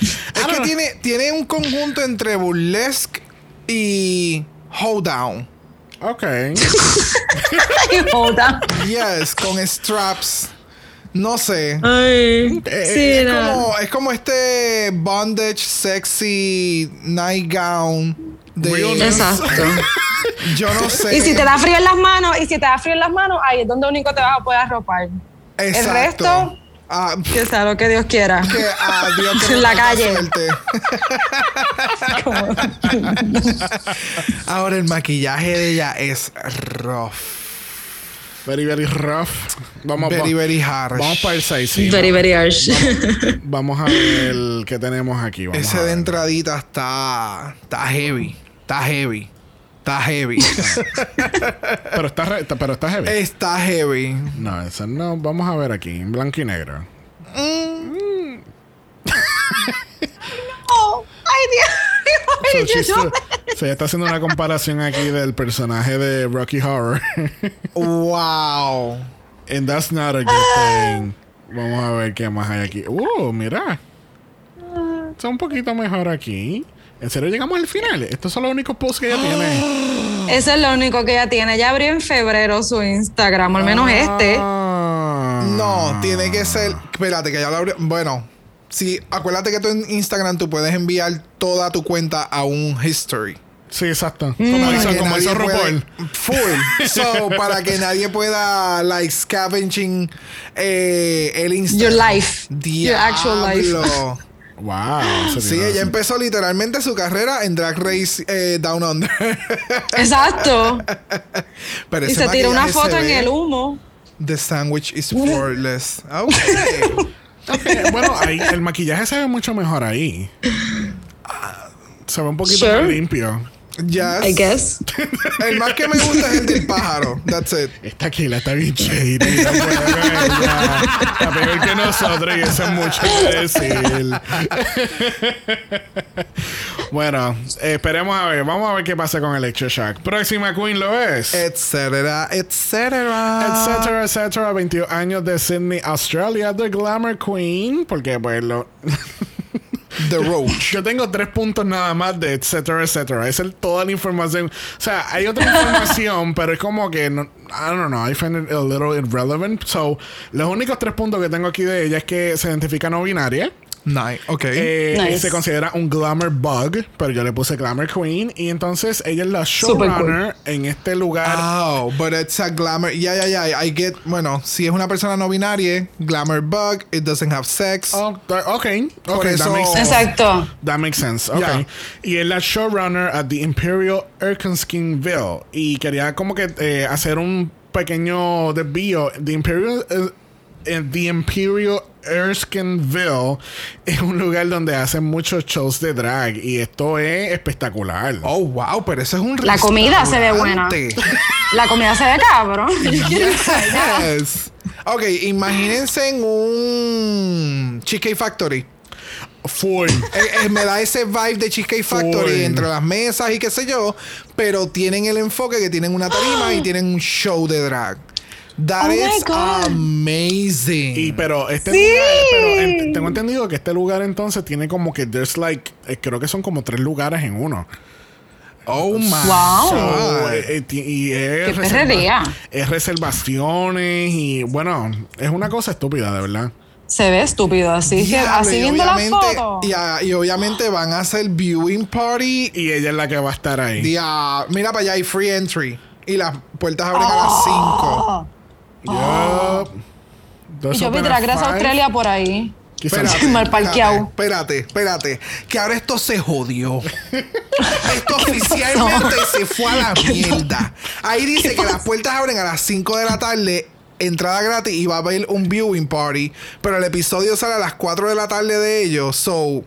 es que tiene, tiene un conjunto entre burlesque y hold down. ok. (laughs) Hold on. Yes, con straps. No sé. Ay, Eh, es, como, es como este bondage sexy night gown de. Exacto. (laughs) yo no sé. Y si te da frío en las manos, y si te da frío en las manos, ahí es donde único te vas a poder arropar. Exacto. el resto- Ah, Que sea lo que Dios quiera. que a Dios (laughs) que En la calle. (laughs) Ahora el maquillaje de ella es rough. Very, very rough. Vamos, Very, va- very harsh. vamos para el 6. Very, very harsh. Vamos a ver qué tenemos aquí. Vamos Ese de entradita está, está heavy. Está heavy. Está heavy. (laughs) Pero está, re- pero está heavy. está heavy. No, eso no. Vamos a ver aquí, en blanco y negro. oh, (laughs) ay Dios. So, Ay, ella está haciendo una comparación aquí del personaje de Rocky Horror. wow. And that's not a good thing. Vamos a ver qué más hay aquí. Uh, mira. Está un poquito mejor aquí. ¿En serio llegamos al final? Estos son los únicos posts que ella tiene. (gasps) Eso es lo único que ella tiene. Ella abrió en febrero su Instagram, al menos este. Ah. No, tiene que ser. Espérate, que ya lo abrió. Bueno, Si, acuérdate que tú en Instagram tú puedes enviar toda tu cuenta a un history. Sí, exacto. Para Como hizo, como hizo RuPaul. Full. (laughs) So, para que nadie pueda, like, scavenging eh, el Instagram. Your life. Your actual life. (laughs) Wow. (gasps) Sí, ella empezó literalmente su carrera en Drag Race eh, Down Under. (laughs) Exacto. Pero Y se tiró una foto en el humo. The sandwich is flawless. Ok. (laughs) Eh, bueno, ahí, el maquillaje se ve mucho mejor ahí. Se ve un poquito Sure. más limpio. Yes. I guess. (laughs) El más que me gusta es el del pájaro. That's it. Esta Kila está bien shady. No. Está peor que nosotros y eso es mucho que decir. bueno, esperemos a ver. Vamos a ver qué pasa con Electroshock. Próxima Queen lo es. Etcétera, etcétera. etcétera, etcétera. 21 años de Sydney, Australia. The Glamour Queen. Porque, pues, lo... (laughs) The Roach. (laughs) Yo tengo tres puntos nada más de etcétera, etcétera. Es toda la información. O sea, hay otra información, (laughs) pero es como que, no, I don't know, I find it a little irrelevant. So, los únicos tres puntos que tengo aquí de ella es que se identifica no binaria. Nice. Ok. Eh, Nice. Se considera un glamour bug, pero yo le puse glamour queen. Y entonces ella es la showrunner en este lugar. Oh, but it's a glamour. Yeah, yeah, yeah. I get. Bueno, si es una persona no binaria, glamour bug, it doesn't have sex. Oh, ok, ok, Por that eso- makes sense. Exacto. That makes sense. Ok. Yeah. Y es la showrunner at the Imperial Erskinesville. Y quería como que eh, hacer un pequeño desvío. The Imperial. eh, the Imperial Erskineville es un lugar donde hacen muchos shows de drag y esto es espectacular. Oh, wow, pero eso es un La comida se ve buena. La comida se ve cabrón. (laughs) Yes. Ok, imagínense en un Cheesecake Factory. Full. Eh, eh, me da ese vibe de Cheesecake Factory Full. entre las mesas y qué sé yo, pero tienen el enfoque que tienen una tarima y tienen un show de drag. That Oh is amazing. Y pero este Sí. lugar, pero en- tengo entendido que este lugar entonces tiene como que there's like, eh, creo que son como tres lugares en uno. oh my Wow. God. eh, eh, y es, Qué reserva- es reservaciones y bueno, es una cosa estúpida, de verdad. Se ve estúpido. Así que, así y viendo la obviamente- foto. Y, a- y obviamente van a hacer viewing party. Y ella es la que va a estar ahí. Dia- mira para allá, hay free entry. Y las puertas abren a las 5. Yup. Those Y yo Drag Race five. Australia por ahí. Quizás- Mal parqueado. Espérate, espérate. Que ahora esto se jodió. (laughs) esto oficialmente se fue a la mierda. Ahí dice que las puertas abren a las 5 de la tarde. Entrada gratis y va a haber un viewing party. Pero el episodio sale a las 4 de la tarde de ellos. So.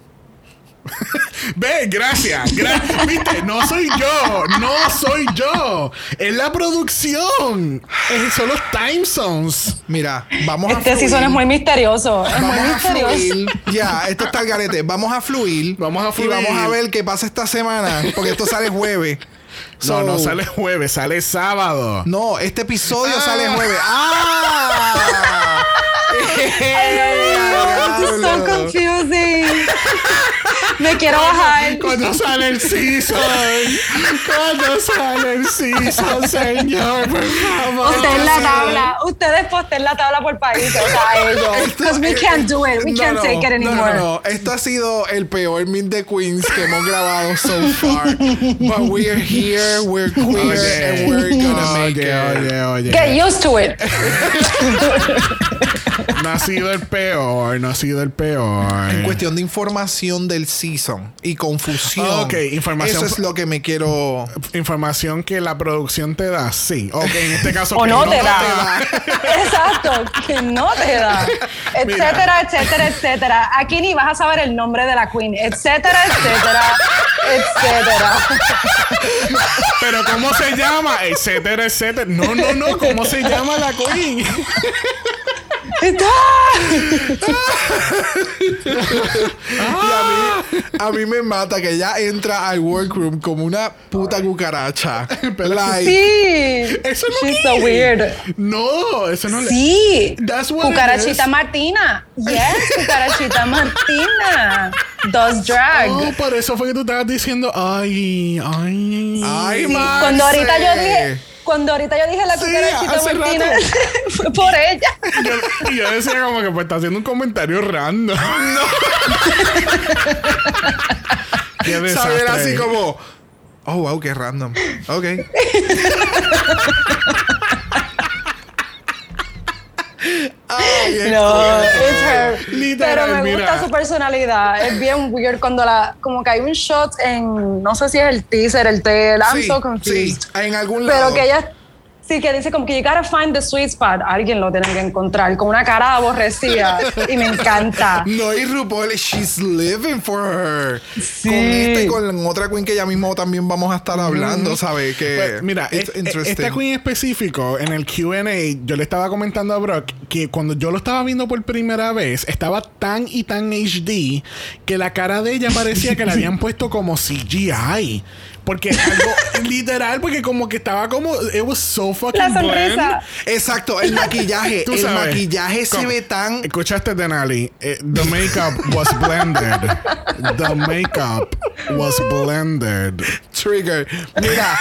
(laughs) Ve, gracias. gra- Viste, no soy yo. No soy yo. Es la producción. Es- son los time zones. Mira, vamos a Este season es muy misterioso. Es muy Vamos misterioso. Ya, (laughs) esto está el garete. Vamos a fluir. Vamos a fluir. Y vamos a ver qué pasa esta semana. Porque esto sale jueves. No, So- no sale jueves, sale sábado. No, este episodio Ah. sale jueves. ¡Ah! Is so confusing. Me quiero bajar. Cuando sale el season. Cuando sale el season, señor, por favor. Posteen la tabla. Ustedes posteen la tabla por país. O sea, (laughs) ellos. Because we can't do it. We No, can't no, take it no, anymore. No, no, Esto ha sido el peor Meet the Queens que hemos grabado so far. But we're here, we're queer, and we're gonna make oye, it. oye, oye. Get used to it. (laughs) No ha sido el peor, no ha sido el peor. En cuestión de información del season y confusión. Ok, información- Eso es lo que me quiero. Información que la producción te da, sí. Ok, en este caso O que no te da. (laughs) Exacto, que no te da. Etcétera, etcétera, etcétera. Aquí ni vas a saber el nombre de la queen. Etcétera, etcétera, etcétera. Pero ¿cómo se llama? Etcétera, etcétera. No, no, no. ¿Cómo se llama la queen? Y a mí, a mí me mata que ella entra al workroom como una puta cucaracha. Like, Sí. Eso no She's so weird. No, eso no le- Sí. That's what it Cucarachita. Martina. Yes, Cucarachita Martina. Does drag. Oh, por eso fue que tú estabas diciendo, ay, ay. Ay, Cuando ahorita yo dije, Cuando ahorita yo dije la Sí, cucarachita hace Martina, rato. (laughs) fue por ella. Yo, y yo decía como que pues está haciendo un comentario random. No. (laughs) Qué Saber así como. Oh, wow, qué random. Ok. (laughs) Ay, No, it's her. Literal, Pero me mira. gusta su personalidad. Es bien weird cuando la. Como que hay un shot en. No sé si es el teaser, el trailer. I'm Sí, so confused. sí, en algún lado. Pero que ella. Sí, que dice como que you gotta find the sweet spot. Alguien lo tiene que encontrar. Con una cara aborrecida. y me encanta. (laughs) No, y RuPaul, she's living for her. Sí. Con esta y con otra queen que ya mismo también vamos a estar hablando, ¿sabes? Que Pues, mira, it's es- interesting. esta queen específico, en el QA, yo le estaba comentando a Brock que cuando yo lo estaba viendo por primera vez, estaba tan y tan HD que la cara de ella parecía que la habían (laughs) puesto como CGI. Porque algo (laughs) literal, porque como que estaba como. It was so fucking La bland. sonrisa. Exacto, el maquillaje. Tú el sabes. maquillaje se ve tan. Escuchaste, Denali. Eh, the makeup was blended. The makeup was blended. Trigger. Mira.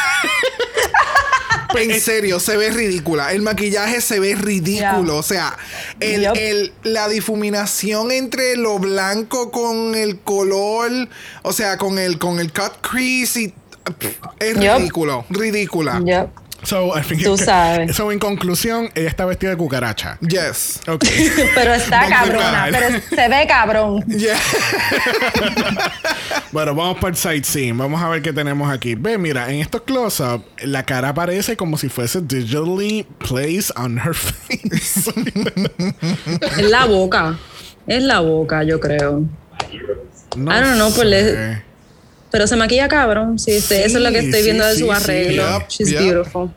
en serio, se ve ridícula. El maquillaje se ve ridículo. Yeah. O sea, el, el- la difuminación entre lo blanco con el color, o sea, con el, con el cut crease y. Es ridículo. Ridícula. Yep. So, Tú (laughs) sabes. So, en conclusión, ella está vestida de cucaracha. Yes. (laughs) Ok. Pero está cabrona. Pero se ve cabrón. Yeah. (laughs) bueno, vamos para el sightseeing. Vamos a ver qué tenemos aquí. Ve, mira, en estos close-up, la cara parece como si fuese digitally placed on her face. Es la boca. Es la boca, yo creo. No I don't know, pues le- sé. Pero se maquilla cabrón. Sí, sí, eso es lo que estoy sí, viendo de su sí. arreglo. Yep, She's yep. beautiful.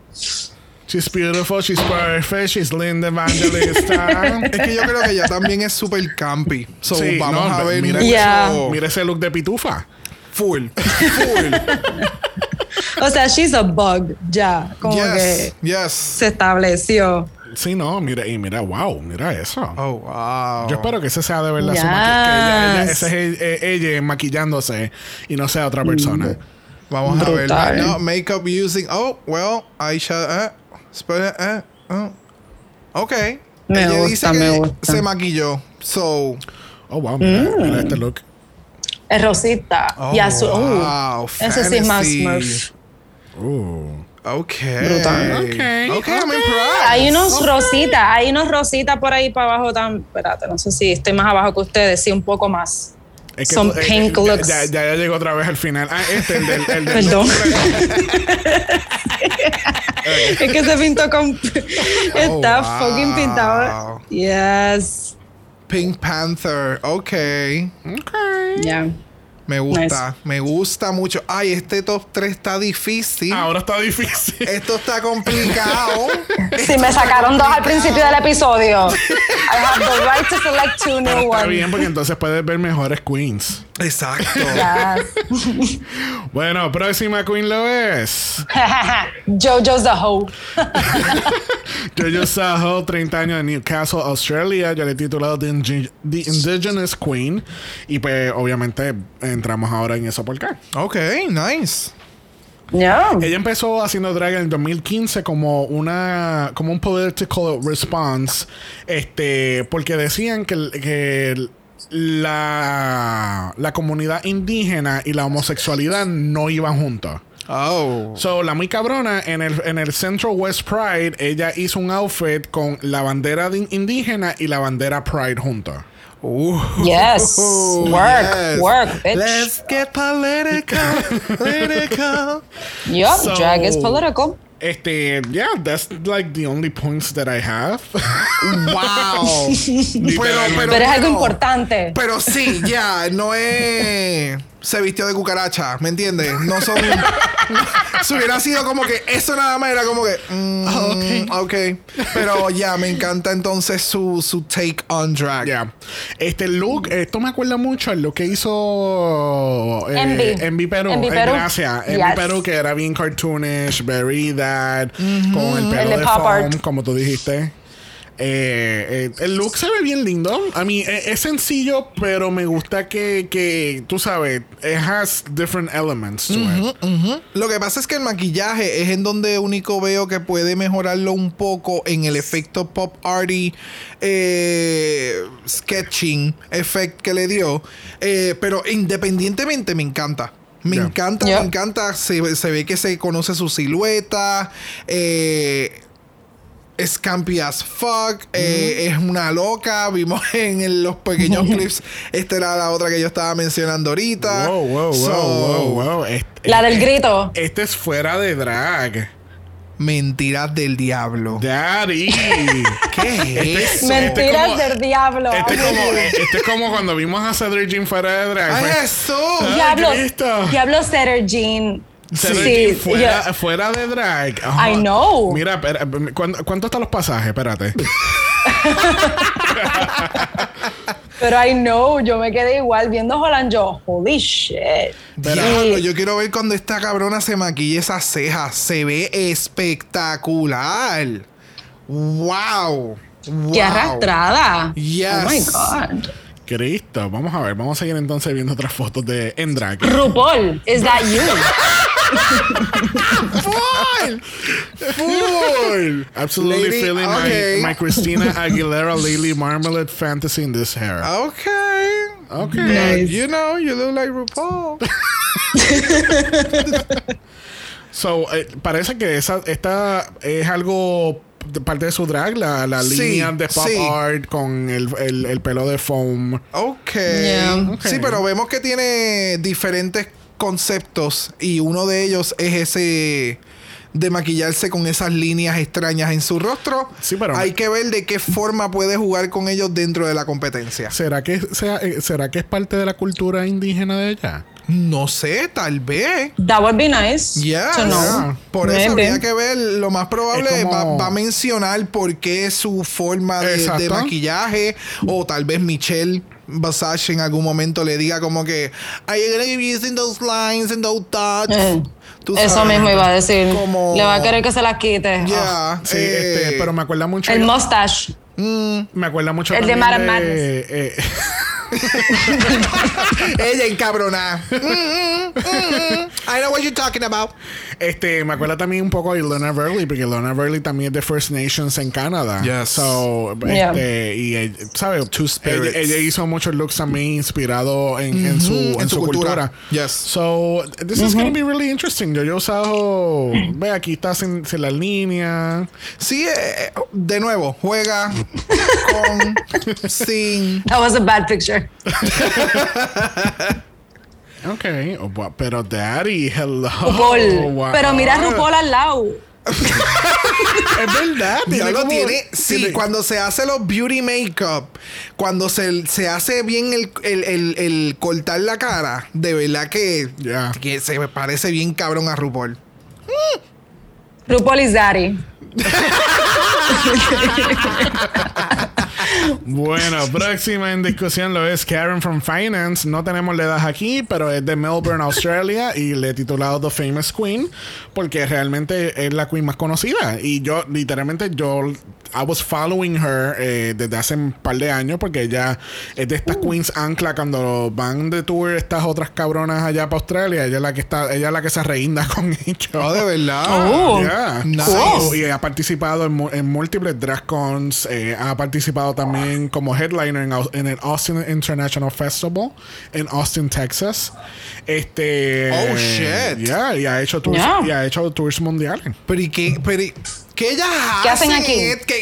She's beautiful, she's perfect, she's Linda Evangelista. (laughs) Es que yo creo que ella también es super campy. So, Sí, vamos no, a ver mira, Yeah. mira ese look de pitufa. Full. Full. (laughs) O sea, she's a bug. Ya. Como yes. que Yes. se estableció. Sí, no, mira, y mira, wow, mira eso. Oh, wow. Yo espero que ese sea de verdad su maqui- que ella, ese es ella, ella maquillándose y no sea otra persona. Vamos a ver. No, makeup using. Oh, well, eyeshadow. Eh, espera, eh, oh. Ok. Me Ella gusta, dice que me gusta. se maquilló. So. Oh, wow, mira, Mm. mira este look. Es rosita. Oh, y azul. Uh, wow. ese sí es más. Smurf. Uh. Ok. Brutal. Ok, Ok, I'm impressed. Hay unos rositas, hay unos rositas por ahí para abajo tan. Espérate, no sé si estoy más abajo que ustedes, sí, un poco más. Es que Some tú- eh, pink ya- looks. Ya, ya, ya llegó otra vez al final. Ah, este, el del. El del Perdón. (laughs) (laughs) es que se pintó con. (laughs) Está Oh, wow. fucking pintado. Yes. Pink Panther. Ok. Ya. Me gusta. Me gusta mucho. Ay, este top 3 está difícil. Ahora está difícil. Esto está complicado. (laughs) Si me sacaron dos al principio del episodio. (laughs) I have the right to select two new está ones. bien porque entonces puedes ver mejores queens. Exacto. Yes. (laughs) Bueno, próxima queen lo es. Jojo's the hoe. Jojo Saho, 30 años de Newcastle, Australia. Yo le he titulado The, Indi- The Indigenous Queen. Y pues, obviamente, entramos ahora en eso por qué. ok, nice. Yeah. Ella empezó haciendo drag en el 2015 como una como un political response, este, porque decían que, que la, la comunidad indígena y la homosexualidad no iban juntos. Oh. So, la muy cabrona, en el, en el Central West Pride, ella hizo un outfit con la bandera de- indígena y la bandera Pride juntos. Uh. Yes. Work. Yes. Work, bitch. Let's get political. political. Yup. So- drag is political. Este, yeah, that's like the only points that I have. Wow. (laughs) pero, pero, Pero es algo importante. Pero sí, ya, no es. Se vistió de cucaracha, ¿me entiendes? No son. (laughs) si hubiera sido como que eso nada más era como que. mm, ok. Pero ya, me encanta entonces su, su take on drag. Ya. Este look, esto me acuerda mucho al look que hizo eh, Envy. Envy Perú. Envy Eh, Perú. gracias. Envy Yes. Perú, que era bien cartoonish, very that, con el pelo El de de pop foam, art. como tú dijiste. Eh, eh, el look se ve bien lindo. A mí eh, es sencillo, pero me gusta que, que tú sabes, it has different elements to it. Lo que pasa es que el maquillaje es en donde único veo que puede mejorarlo un poco en el efecto pop arty eh, sketching effect que le dio. Eh, pero independientemente me encanta. Me Yeah. encanta, Yeah. me encanta. Se, se ve que se conoce su silueta. Eh, es campy as fuck, eh, es una loca. Vimos (laughs) en el- los pequeños (laughs) clips, esta era la otra que yo estaba mencionando ahorita. Wow, wow, So, wow, wow, wow. Este, La del grito. Este es fuera de drag. Mentiras del diablo. Daddy. (laughs) ¿Qué es Este es- eso? Mentiras como- del diablo. Este es, como, este es como cuando vimos a Cedric Jean fuera de drag. ¡Ay, eso! Diablo, Cristo. Diablo Setter Jean. Sí, fuera, yo- fuera de drag. I know. Mira, espera, ¿cuánto, cuánto están los pasajes? Espérate. (laughs) Pero I know, yo me quedé igual viendo Holland yo. Holy shit. Diablo, yo quiero ver cuando esta cabrona se maquilla esas cejas. Se ve espectacular. ¡Wow! wow. Qué arrastrada. Yes. Oh my God. Cristo. Vamos a ver. Vamos a seguir entonces viendo otras fotos de en drag. RuPaul, is that you? (laughs) ¡Full! Full. Absolutely Lady, feeling my- okay. my, Christina Aguilera Lily Marmalade fantasy in this hair. Okay. Okay. But, you know, you look like RuPaul. So, eh, parece que esa, esta es algo de parte de su drag, la, la Sí, línea de pop sí. art con el, el- el pelo de foam. Ok. Yeah. Ok. Sí, pero vemos que tiene diferentes conceptos y uno de ellos es ese de maquillarse con esas líneas extrañas en su rostro. Sí, pero- hay que ver de qué forma puede jugar con ellos dentro de la competencia. ¿Será que, sea, eh, ¿Será que es parte de la cultura indígena de ella? No sé, tal vez. That would be nice ya. por eso habría que ver. Lo más probable Es como- va, va a mencionar por qué su forma de maquillaje. O tal vez Michelle Basage en algún momento le diga como que Are you gonna be using those lines and those dots? Eh, Eso sabes. mismo iba a decir. Como- Le va a querer que se las quite. Ya, Ah. Sí, eh, este, pero me acuerda mucho. El mustache. me acuerda mucho el de eh, (laughs) (laughs) ella encabronada. Mm, mm, mm, mm. I know what you're talking about. Este, me acuerda también un poco de Lona Burley, porque Lona Burley también es de First Nations en Canadá. Yes. So, Yeah. este, y eh, ¿sabes? Two spirits. Ella, ella hizo muchos looks también inspirado en, en su, Ujú, en su cultura. Yes. So, this is going to be really interesting. Yo, yo he usado, ve, aquí está sin, sin la línea. Sí, eh, eh, de nuevo, juega (laughs) con, sin. That was a bad picture. (laughs) Ok, oh, pero Daddy, hello. RuPaul. Wow. Pero mira a RuPaul al lado. (laughs) Es verdad. Ya lo como- tiene. Sí, tiene- cuando se hace los beauty makeup, cuando se, se hace bien el, el- el- el cortar la cara, de verdad que, que se me parece bien cabrón a RuPaul. RuPaul is daddy. (laughs) Bueno, (laughs) próxima en discusión lo es Karen from Finance. No tenemos la edad aquí, pero es de Melbourne, Australia, y le he titulado The Famous Queen, porque realmente es la queen más conocida. Y yo, literalmente, yo, I was following her eh, desde hace un par de años, porque ella es de estas queens ancla cuando van de tour estas otras cabronas allá para Australia. Ella es la que está, ella es la que se reinda con (laughs) ellos. Oh, de verdad. (laughs) Oh. Yeah. Nice. Y ha participado en múltiples drag cons. eh, ha participado también como headliner en, el Austin International Festival en Austin, Texas. Este. Oh, shit. Yeah, y ha hecho tours, Yeah. y ha hecho tours mundiales. Pero ¿y qué? Pero, ¿y ¿qué ellas ¿Qué hacen aquí? ¿Qué-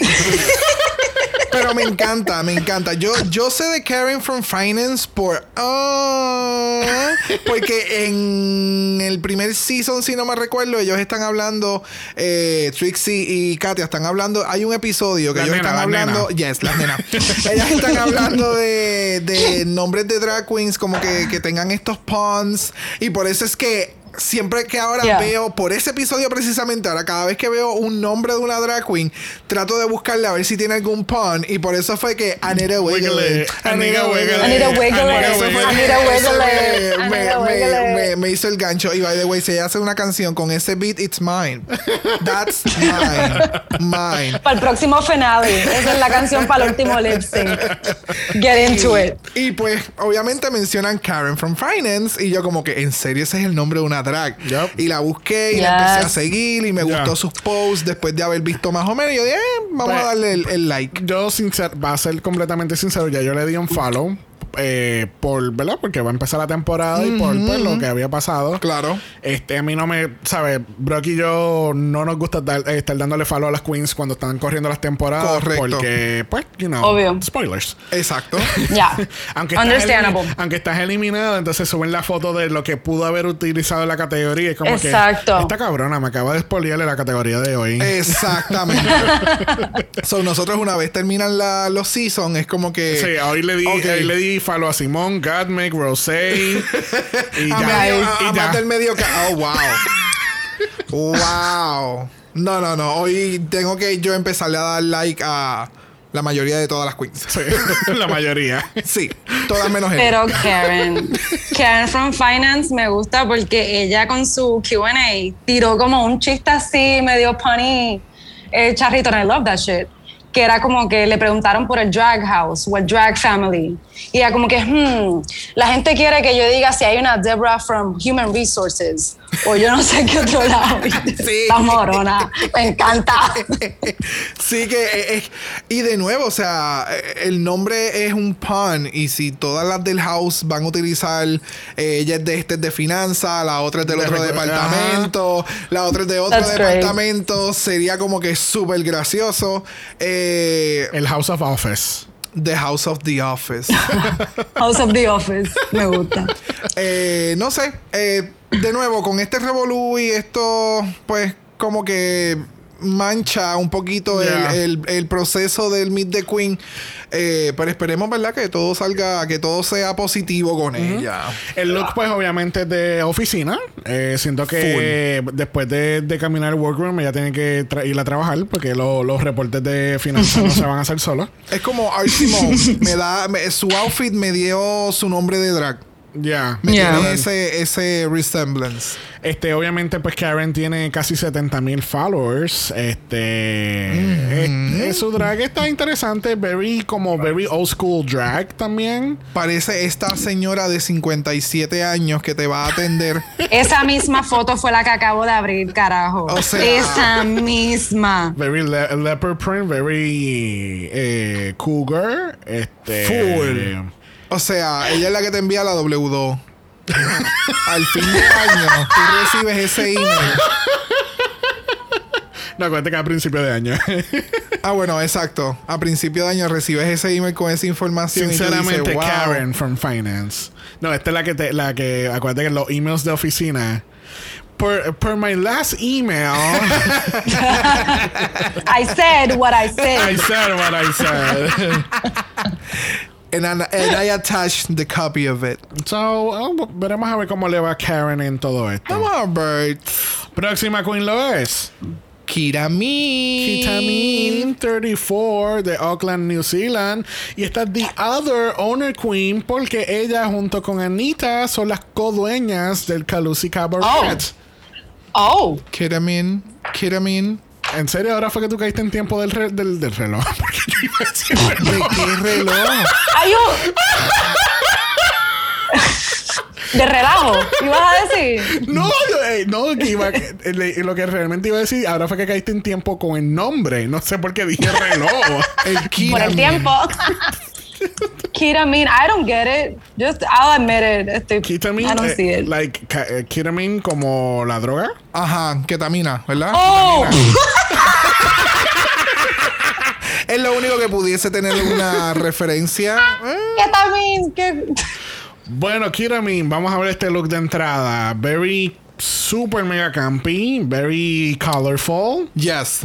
Pero me encanta, me encanta. Yo, yo sé de Karen from Finance por. ah, porque en el primer season, si no me recuerdo, ellos están hablando. eh, Trixie y Katia están hablando. Hay un episodio que ellos están hablando. Yes, las nenas. Ellas están hablando de, de nombres de drag queens, como que, que tengan estos puns. Y por eso es que siempre que ahora Yeah. veo, por ese episodio precisamente, ahora cada vez que veo un nombre de una drag queen, trato de buscarle a ver si tiene algún pun. Y por eso fue que Anita Wiggle. Wiggle it. Anita Wiggle it. Anita Wiggle me- hizo el gancho. Y by the way, si ella hace una canción con ese beat, it's mine. That's mine. Mine. Para el próximo finale. Esa es la canción para el último lip sync. Get into it. Y pues, obviamente mencionan Karen from Finance. Y yo, como que, en serio, ese es el nombre de una drag. Yup. Y la busqué y la empecé a Yes. seguir. Y me Ya. gustó sus posts después de haber visto más o menos. Y yo dije, eh, vamos Pues, a darle el, el like. Yo, sincer, va a ser completamente sincero, ya yo le di un follow. Eh, por, ¿verdad? Porque va a empezar la temporada y por pues, lo que había pasado. Claro. Este, a mí no me, ¿sabes? Brock y yo no nos gusta dar- eh, estar dándole follow a las queens cuando están corriendo las temporadas. Correcto. Porque, pues, you know, Obvio. spoilers. Exacto. (laughs) Ya. Aunque estás, Understandable. elimi- aunque estás eliminado, entonces suben la foto de lo que pudo haber utilizado en la categoría. Es como Exacto. que esta cabrona me acaba de spoilearle la categoría de hoy. Exactamente. (laughs) so, nosotros una vez terminan la- los seasons, es como que. Sí, hoy le di, hoy le di follow a Simón, Gatmec, Rosé. y a, ya. medio- y a- a ya. más del medio Oh, wow. wow. No, no, no. Hoy tengo que yo empezarle a dar like a la mayoría de todas las queens. Sí, (laughs) la mayoría. Sí, todas menos ella. Pero Karen, Karen from Finance me gusta porque ella con su Q&A tiró como un chiste así, medio punny, eh, charrito, and I love that shit. Que era como que le preguntaron por el drag house o el drag family. Y era como que, hmm, la gente quiere que yo diga si hay una Deborah from Human Resources o yo no sé qué otro lado. (laughs) Sí. La morona, me encanta. (laughs) Sí, que eh, eh, y de nuevo, o sea, eh, el nombre es un pun. Y si todas las del house van a utilizar, eh, ella es de este es de finanzas, la otra es del De otro departamento, la otra es de otro That's great. departamento, sería como que súper gracioso. Eh, El House of Office. The House of the Office. (laughs) House of the Office, me gusta. Eh, no sé, eh, de nuevo, con este revolú y esto, pues, como que mancha un poquito el- Yeah. el, el proceso del Meet the Queen. Eh, pero esperemos, ¿verdad? Que todo salga, que todo sea positivo con ella. El look, pues, obviamente es de oficina. Eh, siento que después de, de caminar el workroom, ella tiene que ir a trabajar porque lo- los reportes de finanzas no se van a hacer solos. (laughs) Es como Simone. me da, me- su outfit me dio su nombre de drag. Ya. Me Yeah. tiene ese, ese resemblance. Este, obviamente, pues Karen tiene casi 70 mil followers. Este. eh, su drag está interesante. Very, como very old school drag también. Parece esta señora de 57 años que te va a atender. (laughs) Esa misma foto fue la que acabo de abrir, carajo. O sea- Esa misma. Very le- leopard print, very eh, cougar. Este. Full. O sea, ella es la que te envía la W2. (laughs) Al fin de año, tú recibes ese email. No, acuérdate que a principio de año. Ah, bueno, exacto. A principio de año recibes ese email con esa información. y tú dices, Sinceramente, "Wow". Karen from Finance. No, esta es la que te, la que acuérdate que los emails de oficina. Per, per my last email, (laughs) I said what I I said. said what I said. (laughs) And, I- and I attached the copy of it. so, oh, veremos a ver cómo le va a Karen en todo esto. Come on, Bert. Próxima queen lo es. Kirami. Kitamin 34 de Auckland, New Zealand. Y esta es The Other Owner Queen porque ella junto con Anita son las codueñas del Calusi Cabaret. Oh, Kitamin. Kitamin. ¿En serio ahora fue que tú caíste en tiempo del, re- del, del reloj? (laughs) Porque yo iba a decir reloj. ¿De qué reloj? you? De relajo, ibas a decir. No, yo, eh, no, que iba, eh, le- lo que realmente iba a decir, ahora fue que caíste en tiempo con el nombre. No sé por qué dije reloj. El Por el tiempo. (laughs) Ketamine, I don't get it. Just, I'll admit it. Estoy, Ketamine, I don't eh, see it. like ca- eh, ketamine como la droga. Ajá, ketamina, ¿verdad? oh, (laughs) Es lo único que pudiese tener una referencia. Eh, (laughs) ketamine. ¿qué? Bueno, ketamine, vamos a ver este look de entrada. Very super mega campy, very colorful. Yes,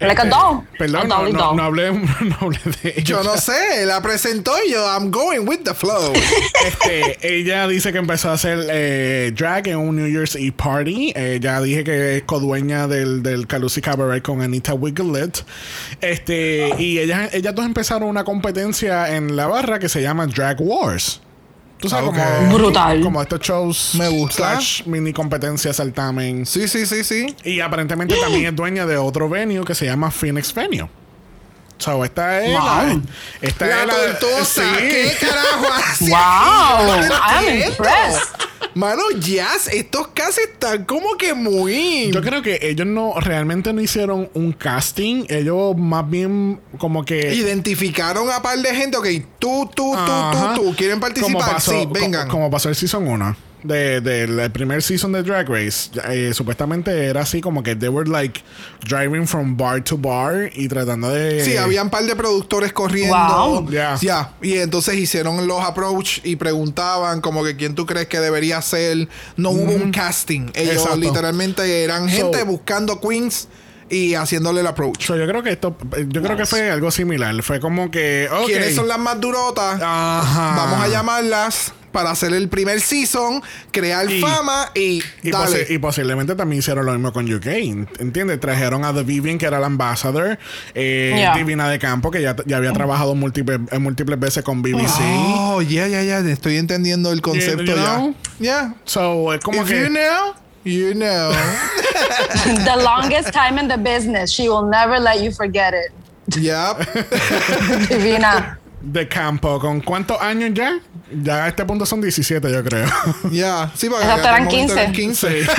Like a doll. Perdón, a no, hablé, (laughs) no hablé de ella. Yo no sé, la presentó y yo, I'm going with the flow. (laughs) Este, ella dice que empezó a hacer eh, drag en un New Year's Eve party. Eh, ya dije que es codueña del, del Calusi Cabaret con Anita Wiglet. Este, y ellas, ellas dos empezaron una competencia en la barra que se llama Drag Wars. Tú sabes, como, Brutal. como estos shows Me gusta. slash mini competencia certamen. Sí, sí, sí, sí. Y aparentemente también es dueña de otro venue que se llama Phoenix Venue. So, esta es la. Wow. Esta La es la. tortosa, sí. ¿qué carajo hace? Wow, I'm impressed. Mano, Jazz, estos casi están como que muy. Yo creo que ellos no realmente no hicieron un casting. Ellos más bien como que. Identificaron a par de gente. Ok, tú, tú, tú, Ajá. tú, tú. ¿Quieren Como participar? pasó, sí, vengan. Como, pasó el season 1 de, del el primer season de Drag Race. eh, supuestamente era así como que they were like driving from bar to bar y tratando de. Sí, había un par de productores corriendo. Wow. Ya. Ya. Y entonces hicieron los approach y preguntaban como que quién tú crees que debería ser. No hubo un casting. Ellos Exacto. literalmente eran So- gente buscando queens y haciéndole el approach. So, yo creo que esto. Yo creo que fue algo similar. Fue como que. ok. ¿Quiénes son las más durotas? Ajá. Vamos a llamarlas para hacer el primer season, crear Y- fama y, Y, dale. posi- y posiblemente también hicieron lo mismo con UK, ¿entiendes? Trajeron a The Vivian, que era la ambassador, eh, Yeah. Divina de Campo, que ya, ya había trabajado múltiples, múltiples veces con BBC. Oh, ya, ya, ya. Estoy entendiendo el concepto you ya. know? Ya. So, es como If que... you know, you know. (laughs) The longest time in the business. She will never let you forget it. yep. (laughs) Divina. De Campo, ¿con cuántos años ya? Ya a este punto son 17, yo creo. (laughs) Ya. Sí, porque momento 15. eran 15. Sí. (laughs)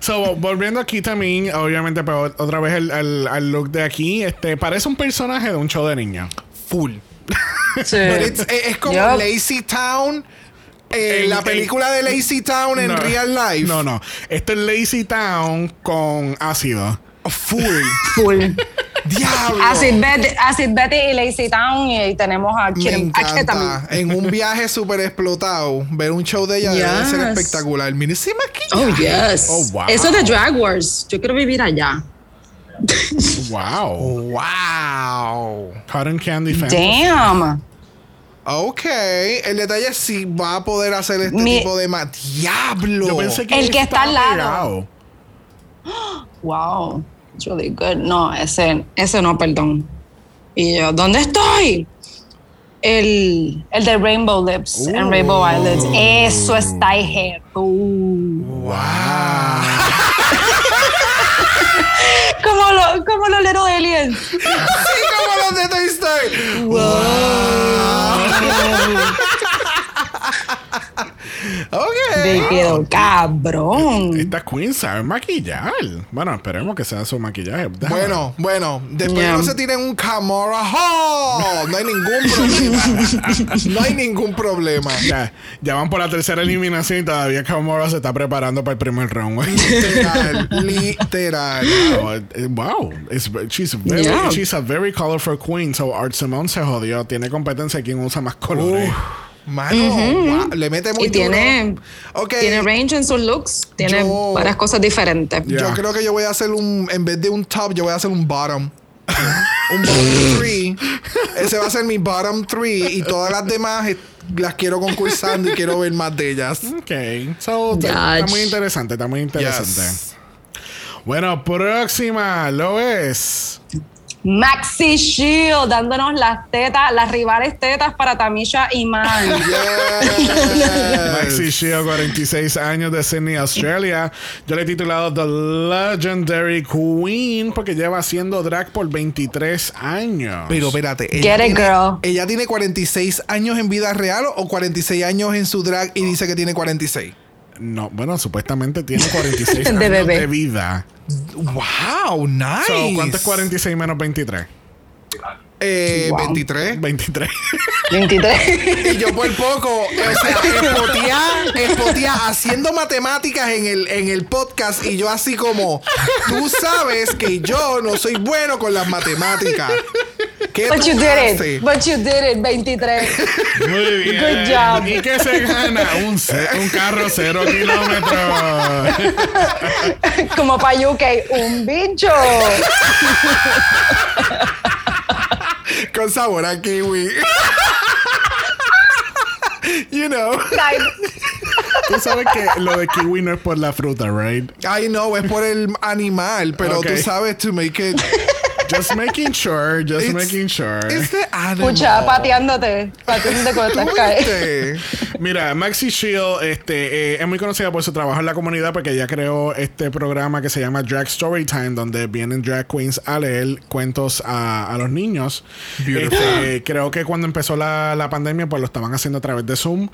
so, volviendo aquí también, obviamente, pero otra vez el, el- al look de aquí, este parece un personaje de un show de niños. Full. Sí. (laughs) Es, es como. Lazy Town. eh, En- la en- película de Lazy Town en No. real life. No, no. Esto es Lazy Town con ácido. Full. Full. Diablo. Acid Betty, Acid Betty y Lazy Town y tenemos a también. En un viaje súper explotado, ver un show de ella debe ser espectacular. Mire ese maquillaje. Oh, yes. Oh, wow. Eso de Drag Wars. Yo quiero vivir allá. Wow. Wow. Cotton Candy Fantasy. Damn. Ok. El detalle es si va a poder hacer este Mi- tipo de Diablo. Yo pensé que El que está al lado. pegado. (gasps) Wow. It's really good. No, ese, ese no, perdón. Y yo, ¿dónde estoy? El, el de Rainbow Lips and Rainbow Eyelids. Eso está heavy. Wow. Como los como los Little Aliens. Sí, como los de Toy Story. Ok. Me quedo cabrón. Esta queen sabe maquillar. Bueno, esperemos que sea su maquillaje. Déjame Bueno, bueno, después Yeah. no se tienen un Camora Hall. No hay ningún problema. (laughs) No hay ningún problema. Ya, ya van por la tercera eliminación y todavía Kamora se está preparando para el primer round. Literal, (laughs) literal. Wow, eh, wow. It's- she's, very, Yeah. she's a very colorful queen. So Art Simone se jodió. Tiene competencia quien usa más colores. Mano, wow, le mete muy Y tiene, tiene range en sus looks. Tiene Yo- varias cosas diferentes. Yeah. Yo creo que yo voy a hacer un, en vez de un top, yo voy a hacer un bottom. (laughs) un bottom three. Ese va a ser mi bottom three. Y todas las demás las quiero concursando y quiero ver más de ellas. Ok. So, está, muy interesante. Está muy interesante. Yes. Bueno, próxima lo es. Maxi Shield dándonos las tetas, las rivales tetas para Tamisha y Man. (laughs) Yes. Maxi Shield, 46 años de Sydney, Australia. Yo le he titulado The Legendary Queen porque lleva haciendo drag por 23 años. Pero espérate. Get it, tiene- girl. ¿Ella tiene 46 años en vida real o 46 años en su drag y dice que tiene 46? No, bueno, supuestamente tiene (laughs) 46 De años bebé. de vida. ¡Wow! ¡Nice! So, ¿Cuánto es 46 menos 23? Eh, Wow. 23. 23. 23. Y yo por poco, o sea, espotear, espotear, haciendo matemáticas en el, en el podcast y yo así como, tú sabes que yo no soy bueno con las matemáticas. ¿Qué But tú you did it. But you did it. 23. Muy bien. Good job. ¿Y qué se gana? Un, un carro cero kilómetros. (laughs) Como para UK. Un bicho. (laughs) Con sabor a kiwi. (laughs) you know. Tú sabes que lo de kiwi no es por la fruta, right? I know, es por el animal, pero Ok. tú sabes to make it. Just making sure, just It's- making sure. It's the animal. Escucha, pateándote. Pateándote con ¿Tú estas? Mira, Maxi Shield este, eh, es muy conocida por su trabajo en la comunidad porque ella creó este programa que se llama Drag Storytime, donde vienen drag queens a leer cuentos a, a los niños. Este, creo que cuando empezó la, la pandemia, pues lo estaban haciendo a través de Zoom.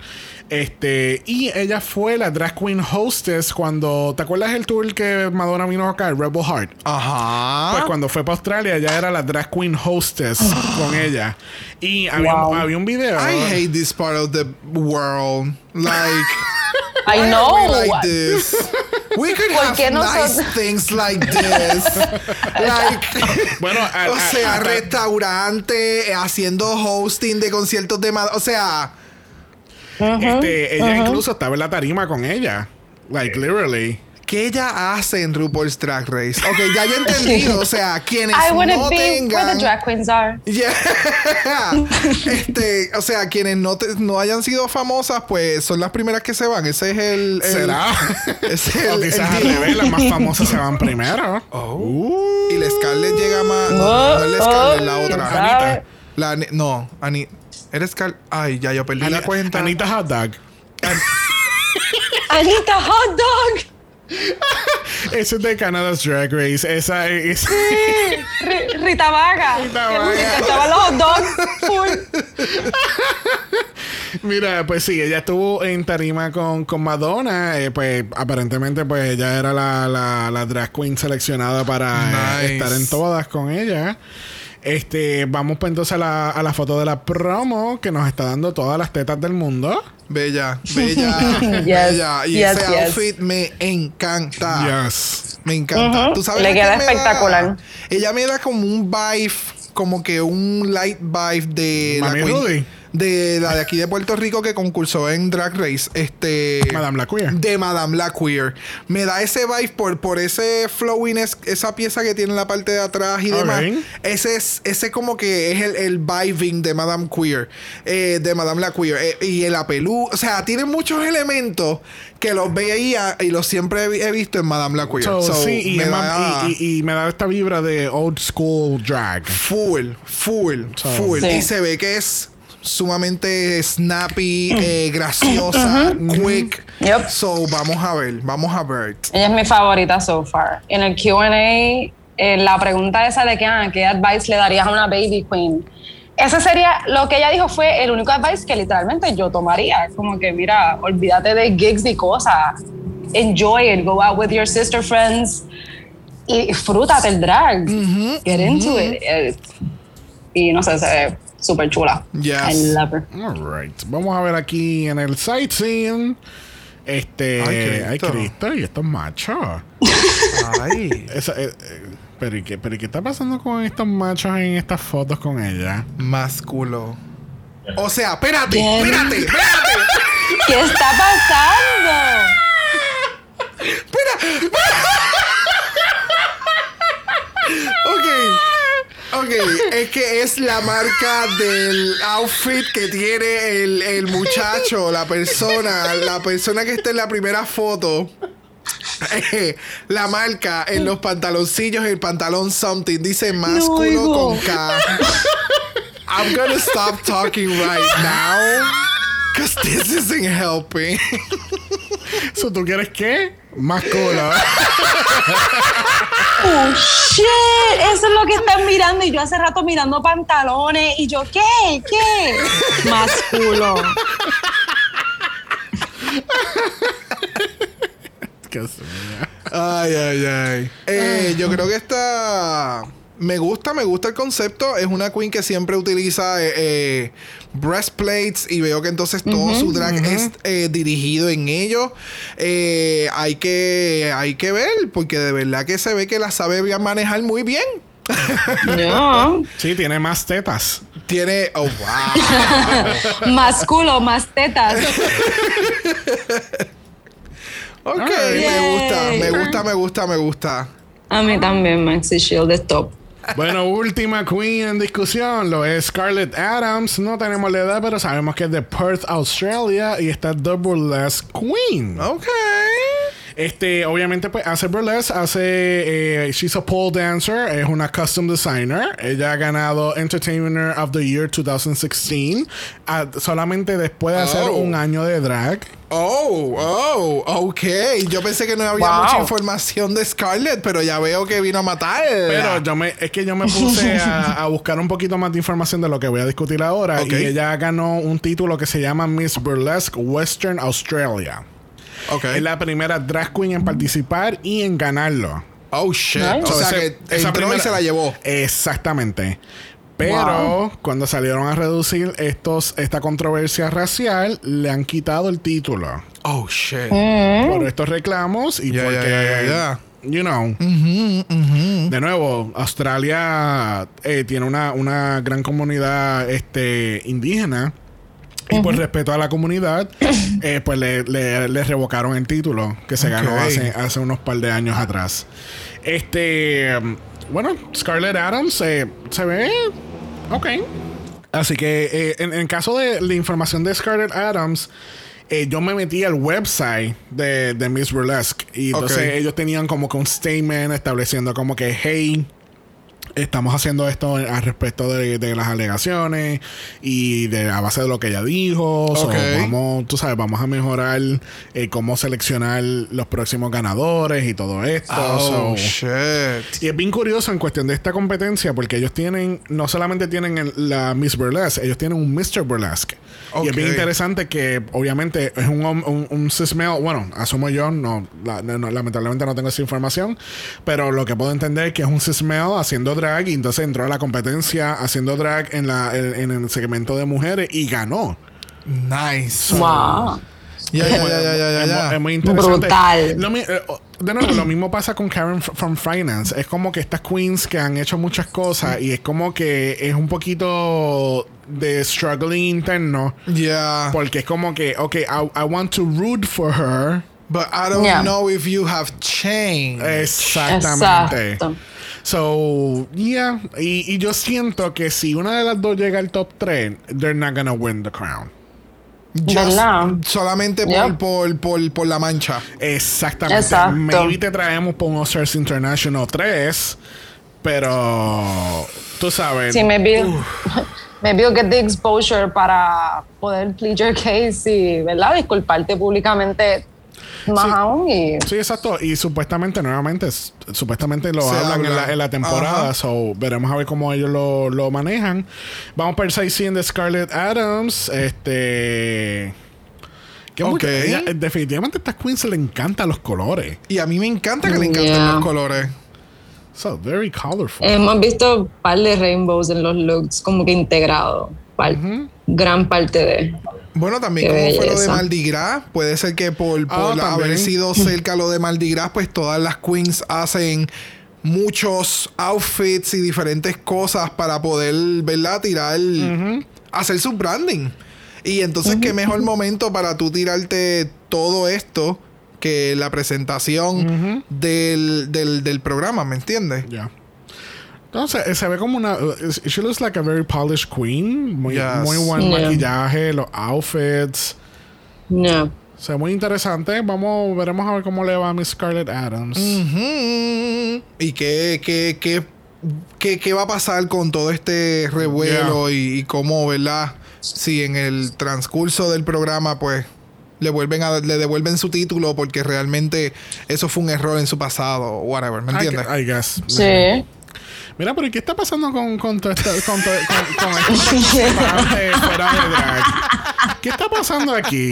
Este, y ella fue la drag queen hostess cuando. ¿Te acuerdas el tour que Madonna vino acá, Rebel Heart? Ajá. Pues cuando fue para Australia, ella era la drag queen hostess con ella. Y había, Wow. había un video. I hate this part of the world. Like, (laughs) I know. we like this? We could ¿Por have nice things like this. (laughs) like, Bueno, a- o a- sea, hasta- restaurante, eh, haciendo hosting de conciertos de. O sea, Este, ella incluso estaba en la tarima con ella. Like, literally. ¿Qué ella hace en RuPaul's Drag Race? Ok, ya yo he entendido. O sea, (laughs) quienes I no be where tengan. the drag queens are. Yeah. (laughs) este, o sea, quienes no, te- no hayan sido famosas, pues son las primeras que se van. Ese es el. el- ¿Será? (laughs) Ese es o el, quizás el al revés, las más famosas se van primero. Oh. Y la Scarlett llega más. No, Oh, no es la Scarlett, la oh, otra. ¿quién sabe? La, no, Ani. ¿Eres Scarlett? Ay, ya yo perdí la Ani- cuenta. Anita Hot Dog. Anita Hot Dog. (laughs) Eso es de Canada's Drag Race. Esa es. Ri- Rita Vaga. Rita Vaga. encantaban los hot dogs. (laughs) Mira, pues sí, ella estuvo en tarima con, con Madonna. eh, pues aparentemente, pues ella era la, la, la drag queen seleccionada para eh, estar en todas con ella. Este, vamos pues entonces a la, a la foto de la promo que nos está dando todas las tetas del mundo. Bella, (laughs) bella, Yes, bella. Y yes, ese yes. outfit me encanta. Yes. Me encanta. Ujú. ¿Tú sabes Le queda da? espectacular. Ella me da como un vibe, como que un light vibe de la Mami queen- Rudy. De la de aquí de Puerto Rico que concursó en Drag Race, este Madame la Queer. de Madame la Queer. Me da ese vibe por, por ese flowiness, esa pieza que tiene en la parte de atrás y demás. Ese es, ese como que es el, el vibing de Madame Queer, eh, de Madame la Queer. Eh, y el apelú, o sea, tiene muchos elementos que los veía y los siempre he, visto en Madame la Queer. So, So, sí, y, me da- y- y- y me da esta vibra de old school drag. Full, full, So- full. Sí. Y se ve que es sumamente snappy, (clears throat) eh, graciosa, quick. Yep. So, vamos a ver, vamos a ver. Ella es mi favorita so far. En el QA, eh, la pregunta esa de que, ah, ¿qué advice le darías a una baby queen? Ese sería, lo que ella dijo fue el único advice que literalmente yo tomaría. Como que, mira, olvídate de gigs y cosas. Enjoy it, go out with your sister friends y disfrútate el drag. Get into it. Eh, Y no sé, se ve súper chula. Yes. I love her. Alright. Vamos a ver aquí en el sightseeing. Este. Ay, Ay, Cristo. Y estos machos. Ay, (laughs) Esa, eh, eh, pero, ¿y qué, pero ¿y qué está pasando con estos machos en estas fotos con ella? más culo. O sea, espérate, Bien. espérate, espérate. ¿Qué está pasando? (laughs) Ok. Ok, es que es la marca del outfit que tiene el, el muchacho, la persona, la persona que está en la primera foto. Eh, (laughs) la marca en los pantaloncillos, el pantalón something, dice másculo oigo. con K. I'm gonna stop talking right now. Cause this isn't helping. So, ¿Tú quieres qué? Más culo. (laughs) Oh, shit, eso es lo que están mirando y yo hace rato mirando pantalones y yo, ¿qué? ¿Qué? Más culo. Ay, ay, ay. Eh, yo creo que esta. Me gusta, me gusta el concepto. Es una queen que siempre utiliza eh, eh, breastplates y veo que entonces todo su drag es eh, dirigido en ello. Eh, hay, que, hay que ver, porque de verdad que se ve que la sabe bien manejar muy bien. (laughs) No. Sí, tiene más tetas. Tiene. Oh, wow. (laughs) más culo, más tetas. (laughs) Ok, Alright. me gusta, me gusta, me gusta, me gusta. A mí también Maxi Shield es top. Bueno, última queen en discusión lo es Scarlett Adams. No tenemos la edad, pero sabemos que es de Perth, Australia y está The Burlesque Queen. Ok. Este, obviamente, pues hace burlesque, hace. Eh, she's a pole dancer, es una custom designer. Ella ha ganado Entertainer of the Year 2016, ah, solamente después de hacer Oh. un año de drag. Oh, oh, ok. Yo pensé que no había Wow. mucha información de Scarlett, pero ya veo que vino a matar. Pero yo me, es que yo me puse (laughs) a, a buscar un poquito más de información de lo que voy a discutir ahora. Y ella ganó un título que se llama Miss Burlesque Western Australia. Es la primera drag queen en participar y en ganarlo. Oh, shit. Nice. O sea que y primera- se la llevó. Exactamente. Pero cuando salieron a reducir estos, esta controversia racial, le han quitado el título Oh, shit. por estos reclamos y porque, you know, de nuevo, Australia eh, tiene una, una gran comunidad este, indígena. Y por respeto a la comunidad, (clears throat) eh, pues le, le- le revocaron el título que se ganó hace, hace unos par de años atrás. Este, bueno, Scarlett Adams eh, se ve ok. Así que eh, en, en caso de la información de Scarlett Adams, eh, yo me metí al website de, de Miss Burlesque y entonces ellos tenían como que un statement estableciendo como que, hey, estamos haciendo esto al respecto de, de las alegaciones y de a base de lo que ella dijo. So, Ok. vamos, tú sabes, vamos a mejorar eh, cómo seleccionar los próximos ganadores y todo esto. Oh, So, shit. y es bien curioso en cuestión de esta competencia porque ellos tienen, no solamente tienen el- la Miss Burlesque, ellos tienen un Mr. Burlesque. Y es bien interesante que obviamente es un, un, un cis male, bueno, asumo yo, no, la- no, lamentablemente no tengo esa información, pero lo que puedo entender es que es un cis male haciendo drag y entonces entró a la competencia haciendo drag en, la, en, en el segmento de mujeres y ganó. Nice. Wow. Ya, ya, ya, ya, ya, ya, Es, ya. mu- es muy interesante. Brutal. Lo eh, de nuevo, lo mismo pasa con Karen from Finance. Es como que estas queens que han hecho muchas cosas y es como que es un poquito de struggling interno. Yeah. Porque es como que, ok, I, I want to root for her. But I don't Yeah. know if you have changed. Exactamente. Exacto. So, yeah. Y, y yo siento que si una de las dos llega al top 3, they're not gonna win the crown. Just- solamente por, por, por, por la mancha. Exactamente. Exacto. Maybe te traemos por un Oscars International 3, pero tú sabes. Sí, maybe, maybe you'll get the exposure para poder plead your case y, ¿verdad? Disculparte públicamente más Sí. aún y... Sí, exacto. Y supuestamente, nuevamente, supuestamente lo Se hablan en la, en la temporada. Ajá. So, veremos a ver cómo ellos lo, lo manejan. Vamos para el sightseeing de Scarlett Adams. Este. Que ella- eh, definitivamente a estas queens le encantan los colores. Y a mí me encanta que le encanten Yeah. los colores. So, very colorful. Hemos visto un par de rainbows en los looks como que integrados. Par- Gran parte de... Bueno, también Qué como fue lo de belleza. Mardi Gras, puede ser que por, por Ah, haber sido cerca lo de Mardi Gras, pues todas las queens hacen muchos outfits y diferentes cosas para poder, ¿verdad? Tirar, hacer su branding. Y entonces, qué mejor momento para tú tirarte todo esto que la presentación del, del, del programa, ¿me entiendes? Ya. Eh, se ve como una. She looks like a very polished queen. Muy, Yes. muy buen Yeah. maquillaje, los outfits. No. Se ve muy interesante. Vamos, veremos a ver cómo le va a Miss Scarlett Adams. ¿Y qué, qué, qué, qué, qué va a pasar con todo este revuelo y, y cómo, verdad? Si en el transcurso del programa, pues, le vuelven a, le devuelven su título porque realmente eso fue un error en su pasado, whatever, ¿me I, entiendes? I guess. Sí. Mira, pero ¿y qué está pasando con, con, todo esto- con, todo- con, con fuera de drag? ¿Qué está pasando aquí?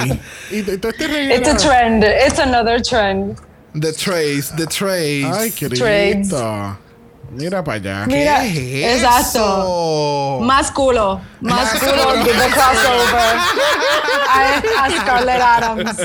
Y todo este reguero- It's a trend. It's another trend. The Trace, The Trace. Ay, Trades. querido. Mira para allá. Mira, ¿Qué es exacto. eso? Más culo. Más culo de the crossover. (laughs) A, a Scarlett Adams.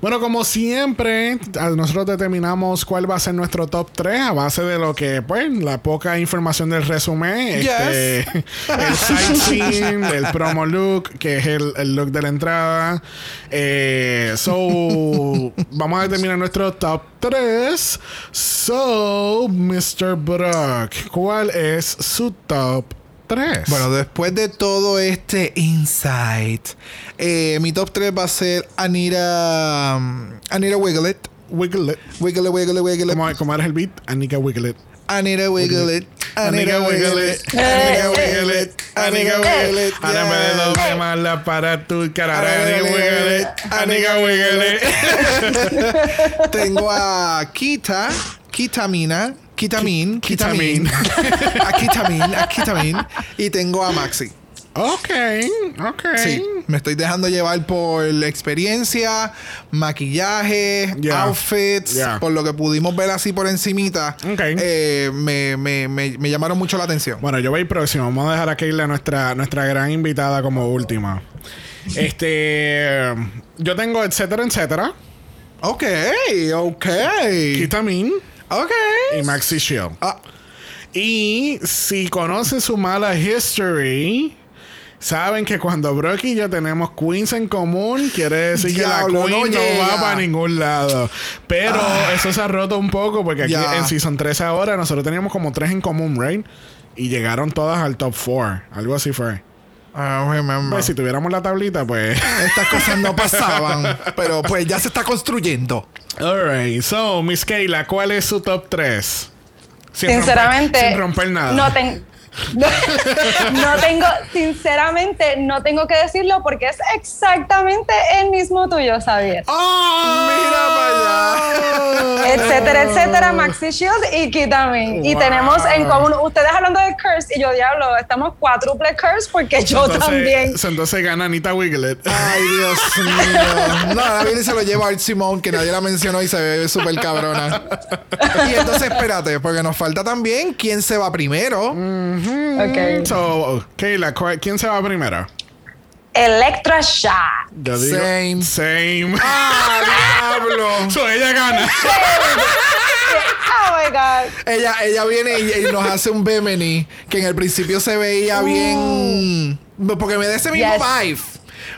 Bueno, como siempre, nosotros determinamos cuál va a ser nuestro top 3 a base de lo que, pues, la poca información del resumen, este, el (laughs) sightseeing, el promo look, que es el, el look de la entrada. Eh, so, vamos a determinar nuestro top 3. So, Mr. Brock, ¿cuál es su top 3? Bueno, después de todo este insight, eh, mi top 3 va a ser Anita, um, Anita Wiglet. Wiggle it. Wiggle, wiggle, wiggle. ¿Cómo, cómo eres el beat? Anita Wiglet. Anika Wiggle it. Anika Wiggle it. Anika Wiggle it. Ahora me de doble mala para tu cara. It. Anika Wiggle it. Tengo a Kita, Kitamina, Kitamin, Kitamin, (laughs) a Kitamin, a Kitamin. Y tengo a Maxi. Ok, ok. Sí, me estoy dejando llevar por la experiencia, maquillaje, Yeah. outfits, Yeah. por lo que pudimos ver así por encimita. Ok. eh, me, me, me, me llamaron mucho la atención. Bueno, yo voy próximo. Vamos a dejar a Keila, nuestra, nuestra gran invitada, como última. Este. Yo tengo etcétera, etcétera. Ok, ok. Kitamin Ok. y Maxi Shield. Ah, Y si conocen su mala history, saben que cuando Brock y yo tenemos queens en común, quiere decir que la queen no va para ningún lado. Pero eso se ha roto un poco porque aquí en Season 3 ahora nosotros teníamos como tres en común, ¿right? Y llegaron todas al top 4. Algo así fue. Remember. Pues si tuviéramos la tablita, pues. (laughs) Estas cosas no pasaban, pero pues ya se está construyendo. Alright, so, Miss Kayla, ¿cuál es su top 3? Sinceramente, sin romper nada. No, ten- no, (laughs) no tengo, sinceramente, no tengo que decirlo porque es exactamente el mismo tuyo, Xavier. ¡Oh! Mira para allá. (laughs) Etcétera, etcétera, Maxi Shield y Kitamin. Y Wow. tenemos en común, ustedes hablando de Curse y yo, diablo, estamos cuádruple Curse porque yo Entonces- también. Entonces gana Anita Wiglet. Ay, Dios mío. No, y se lo lleva a Art Simone, que nadie la mencionó y se ve súper cabrona. (laughs) Y entonces, espérate, porque nos falta también quién se va primero. Ok. So, Kayla, ¿cuál- ¿quién se va primero? Electra digo. Same. Same. ¡Ah, diablo! (laughs) so, ella gana. Oh my God. Ella, ella viene y, y nos hace un Bemini que en el principio se veía bien. Porque me da ese mismo Yes. vibe.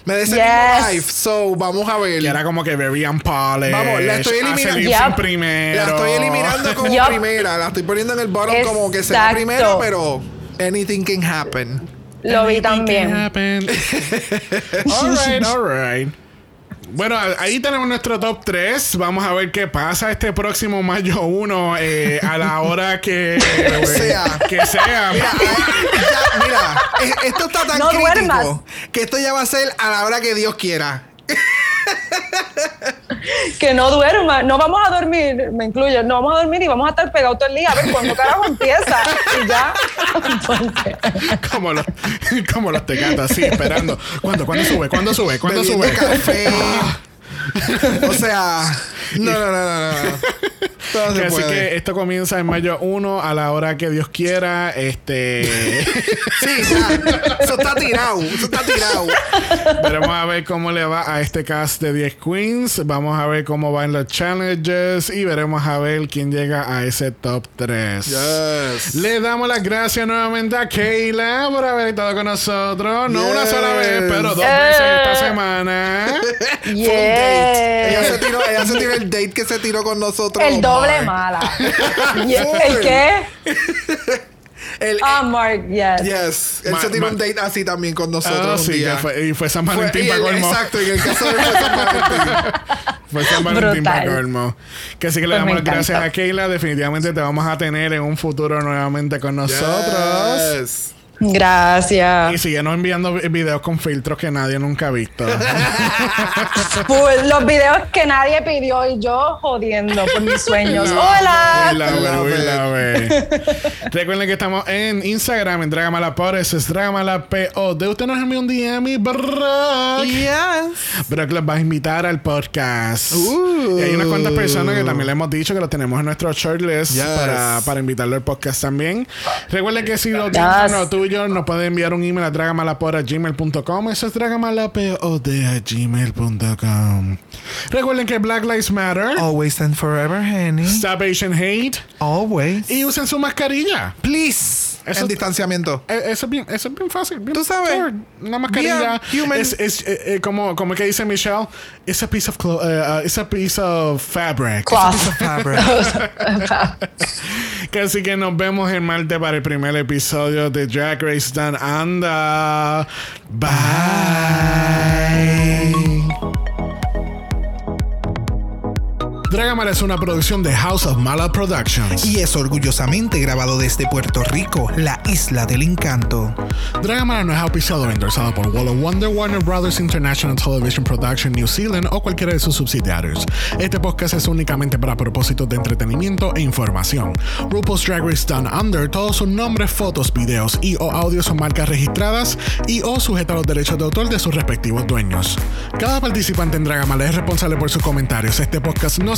Me da ese Yes. mismo vibe. So, vamos a ver. Y era como que very unpolished. Vamos, la estoy eliminando. Yep. primero. La estoy eliminando como primera. La estoy poniendo en el bottom como que sea primero, pero anything can happen. Lo vi Anything can también. happen. (laughs) alright, alright. Bueno, ahí tenemos nuestro top 3. Vamos a ver qué pasa este próximo mayo 1 eh, a la hora que (laughs) Sea. Que sea. Mira, ay, ya, mira, esto está tan No crítico duermas. que esto ya va a ser a la hora que Dios quiera. (laughs) (laughs) Que no duerma. No vamos a dormir, me incluyo. No vamos a dormir y vamos a estar pegados todo el día. A ver cuándo carajo empieza. Y ya. (laughs) Entonces, como los, como los tecatas, así, esperando. ¿Cuándo, ¿Cuándo sube? ¿Cuándo sube? ¿Cuándo bebiendo sube? café. (laughs) o sea, (laughs) no, no, no, no, no. (laughs) Todo Que se así que esto comienza en mayo 1 a la hora que Dios quiera. Este. (laughs) Sí, ya. Eso está tirado. Eso está tirado. Veremos a ver cómo le va a este cast de 10 Queens. Vamos a ver cómo van los challenges. Y veremos a ver quién llega a ese top 3. Yes. Le damos las gracias nuevamente a Kayla por haber estado con nosotros. No una sola vez, pero dos Eh. veces esta semana. Date. Ella se, tiró, ella se tiró el date que se tiró con nosotros. El doble Mark. mala. (laughs) Y- ¿El qué? El, Ah, Mark, yes. yes. Él Ma- se tiró ma- un date así también con nosotros. Ah, un sí, día. fue, y fue San Fue- Valentín y para el- colmo. Exacto, en el caso de fue San Valentín. (laughs) Fue San Valentín para colmo. Que así que le Pues damos las gracias a Kayla. Definitivamente te vamos a tener en un futuro nuevamente con nosotros. Yes. Gracias. Y síguenos enviando vi- videos con filtros que nadie nunca ha visto. (laughs) Pues, los videos que nadie pidió y yo jodiendo por mis sueños. ¡Hola! love it, Love we it. love (laughs) it. Recuerden que estamos en Instagram, en Dragamala Pod, eso es Dragamala POD. Usted nos envía un DM y Brock. Yes. Brock los va a invitar al podcast. Uh. Y hay unas cuantas personas que también le hemos dicho que lo tenemos en nuestro shortlist Yes. para, para invitarlo al podcast también. Recuerden que si lo Yes. no tuyo York, nos puede enviar un email a dragamalapod.gmail.com. Eso es dragamalapod.gmail.com. Recuerden que Black Lives Matter. Always and forever, honey. Stop Asian Hate. Always. Y usen su mascarilla. Please. Eso- en distanciamiento. Eh, Eso es bien, eso es bien fácil. bien Tú sabes. Una mascarilla. Human. Es, es, eh, eh, como, como que dice Michelle, it's a piece of clo- uh, it's a piece of fabric. Cloth. Fabric. (laughs) Que así que nos vemos el martes para el primer episodio de Drag Race Down Under. Bye. Dragamala es una producción de House of Mala Productions. y es orgullosamente grabado desde Puerto Rico, la isla del encanto. Dragamala no es auspiciado o endorsado por Wall of Wonder, Warner Brothers International Television Production New Zealand o cualquiera de sus subsidiarios. Este podcast es únicamente para propósitos de entretenimiento e información. RuPaul's Drag Race Down Under, todos sus nombres, fotos, videos y o audios son marcas registradas y o sujetas a los derechos de autor de sus respectivos dueños. Cada participante en Dragamala es responsable por sus comentarios. Este podcast no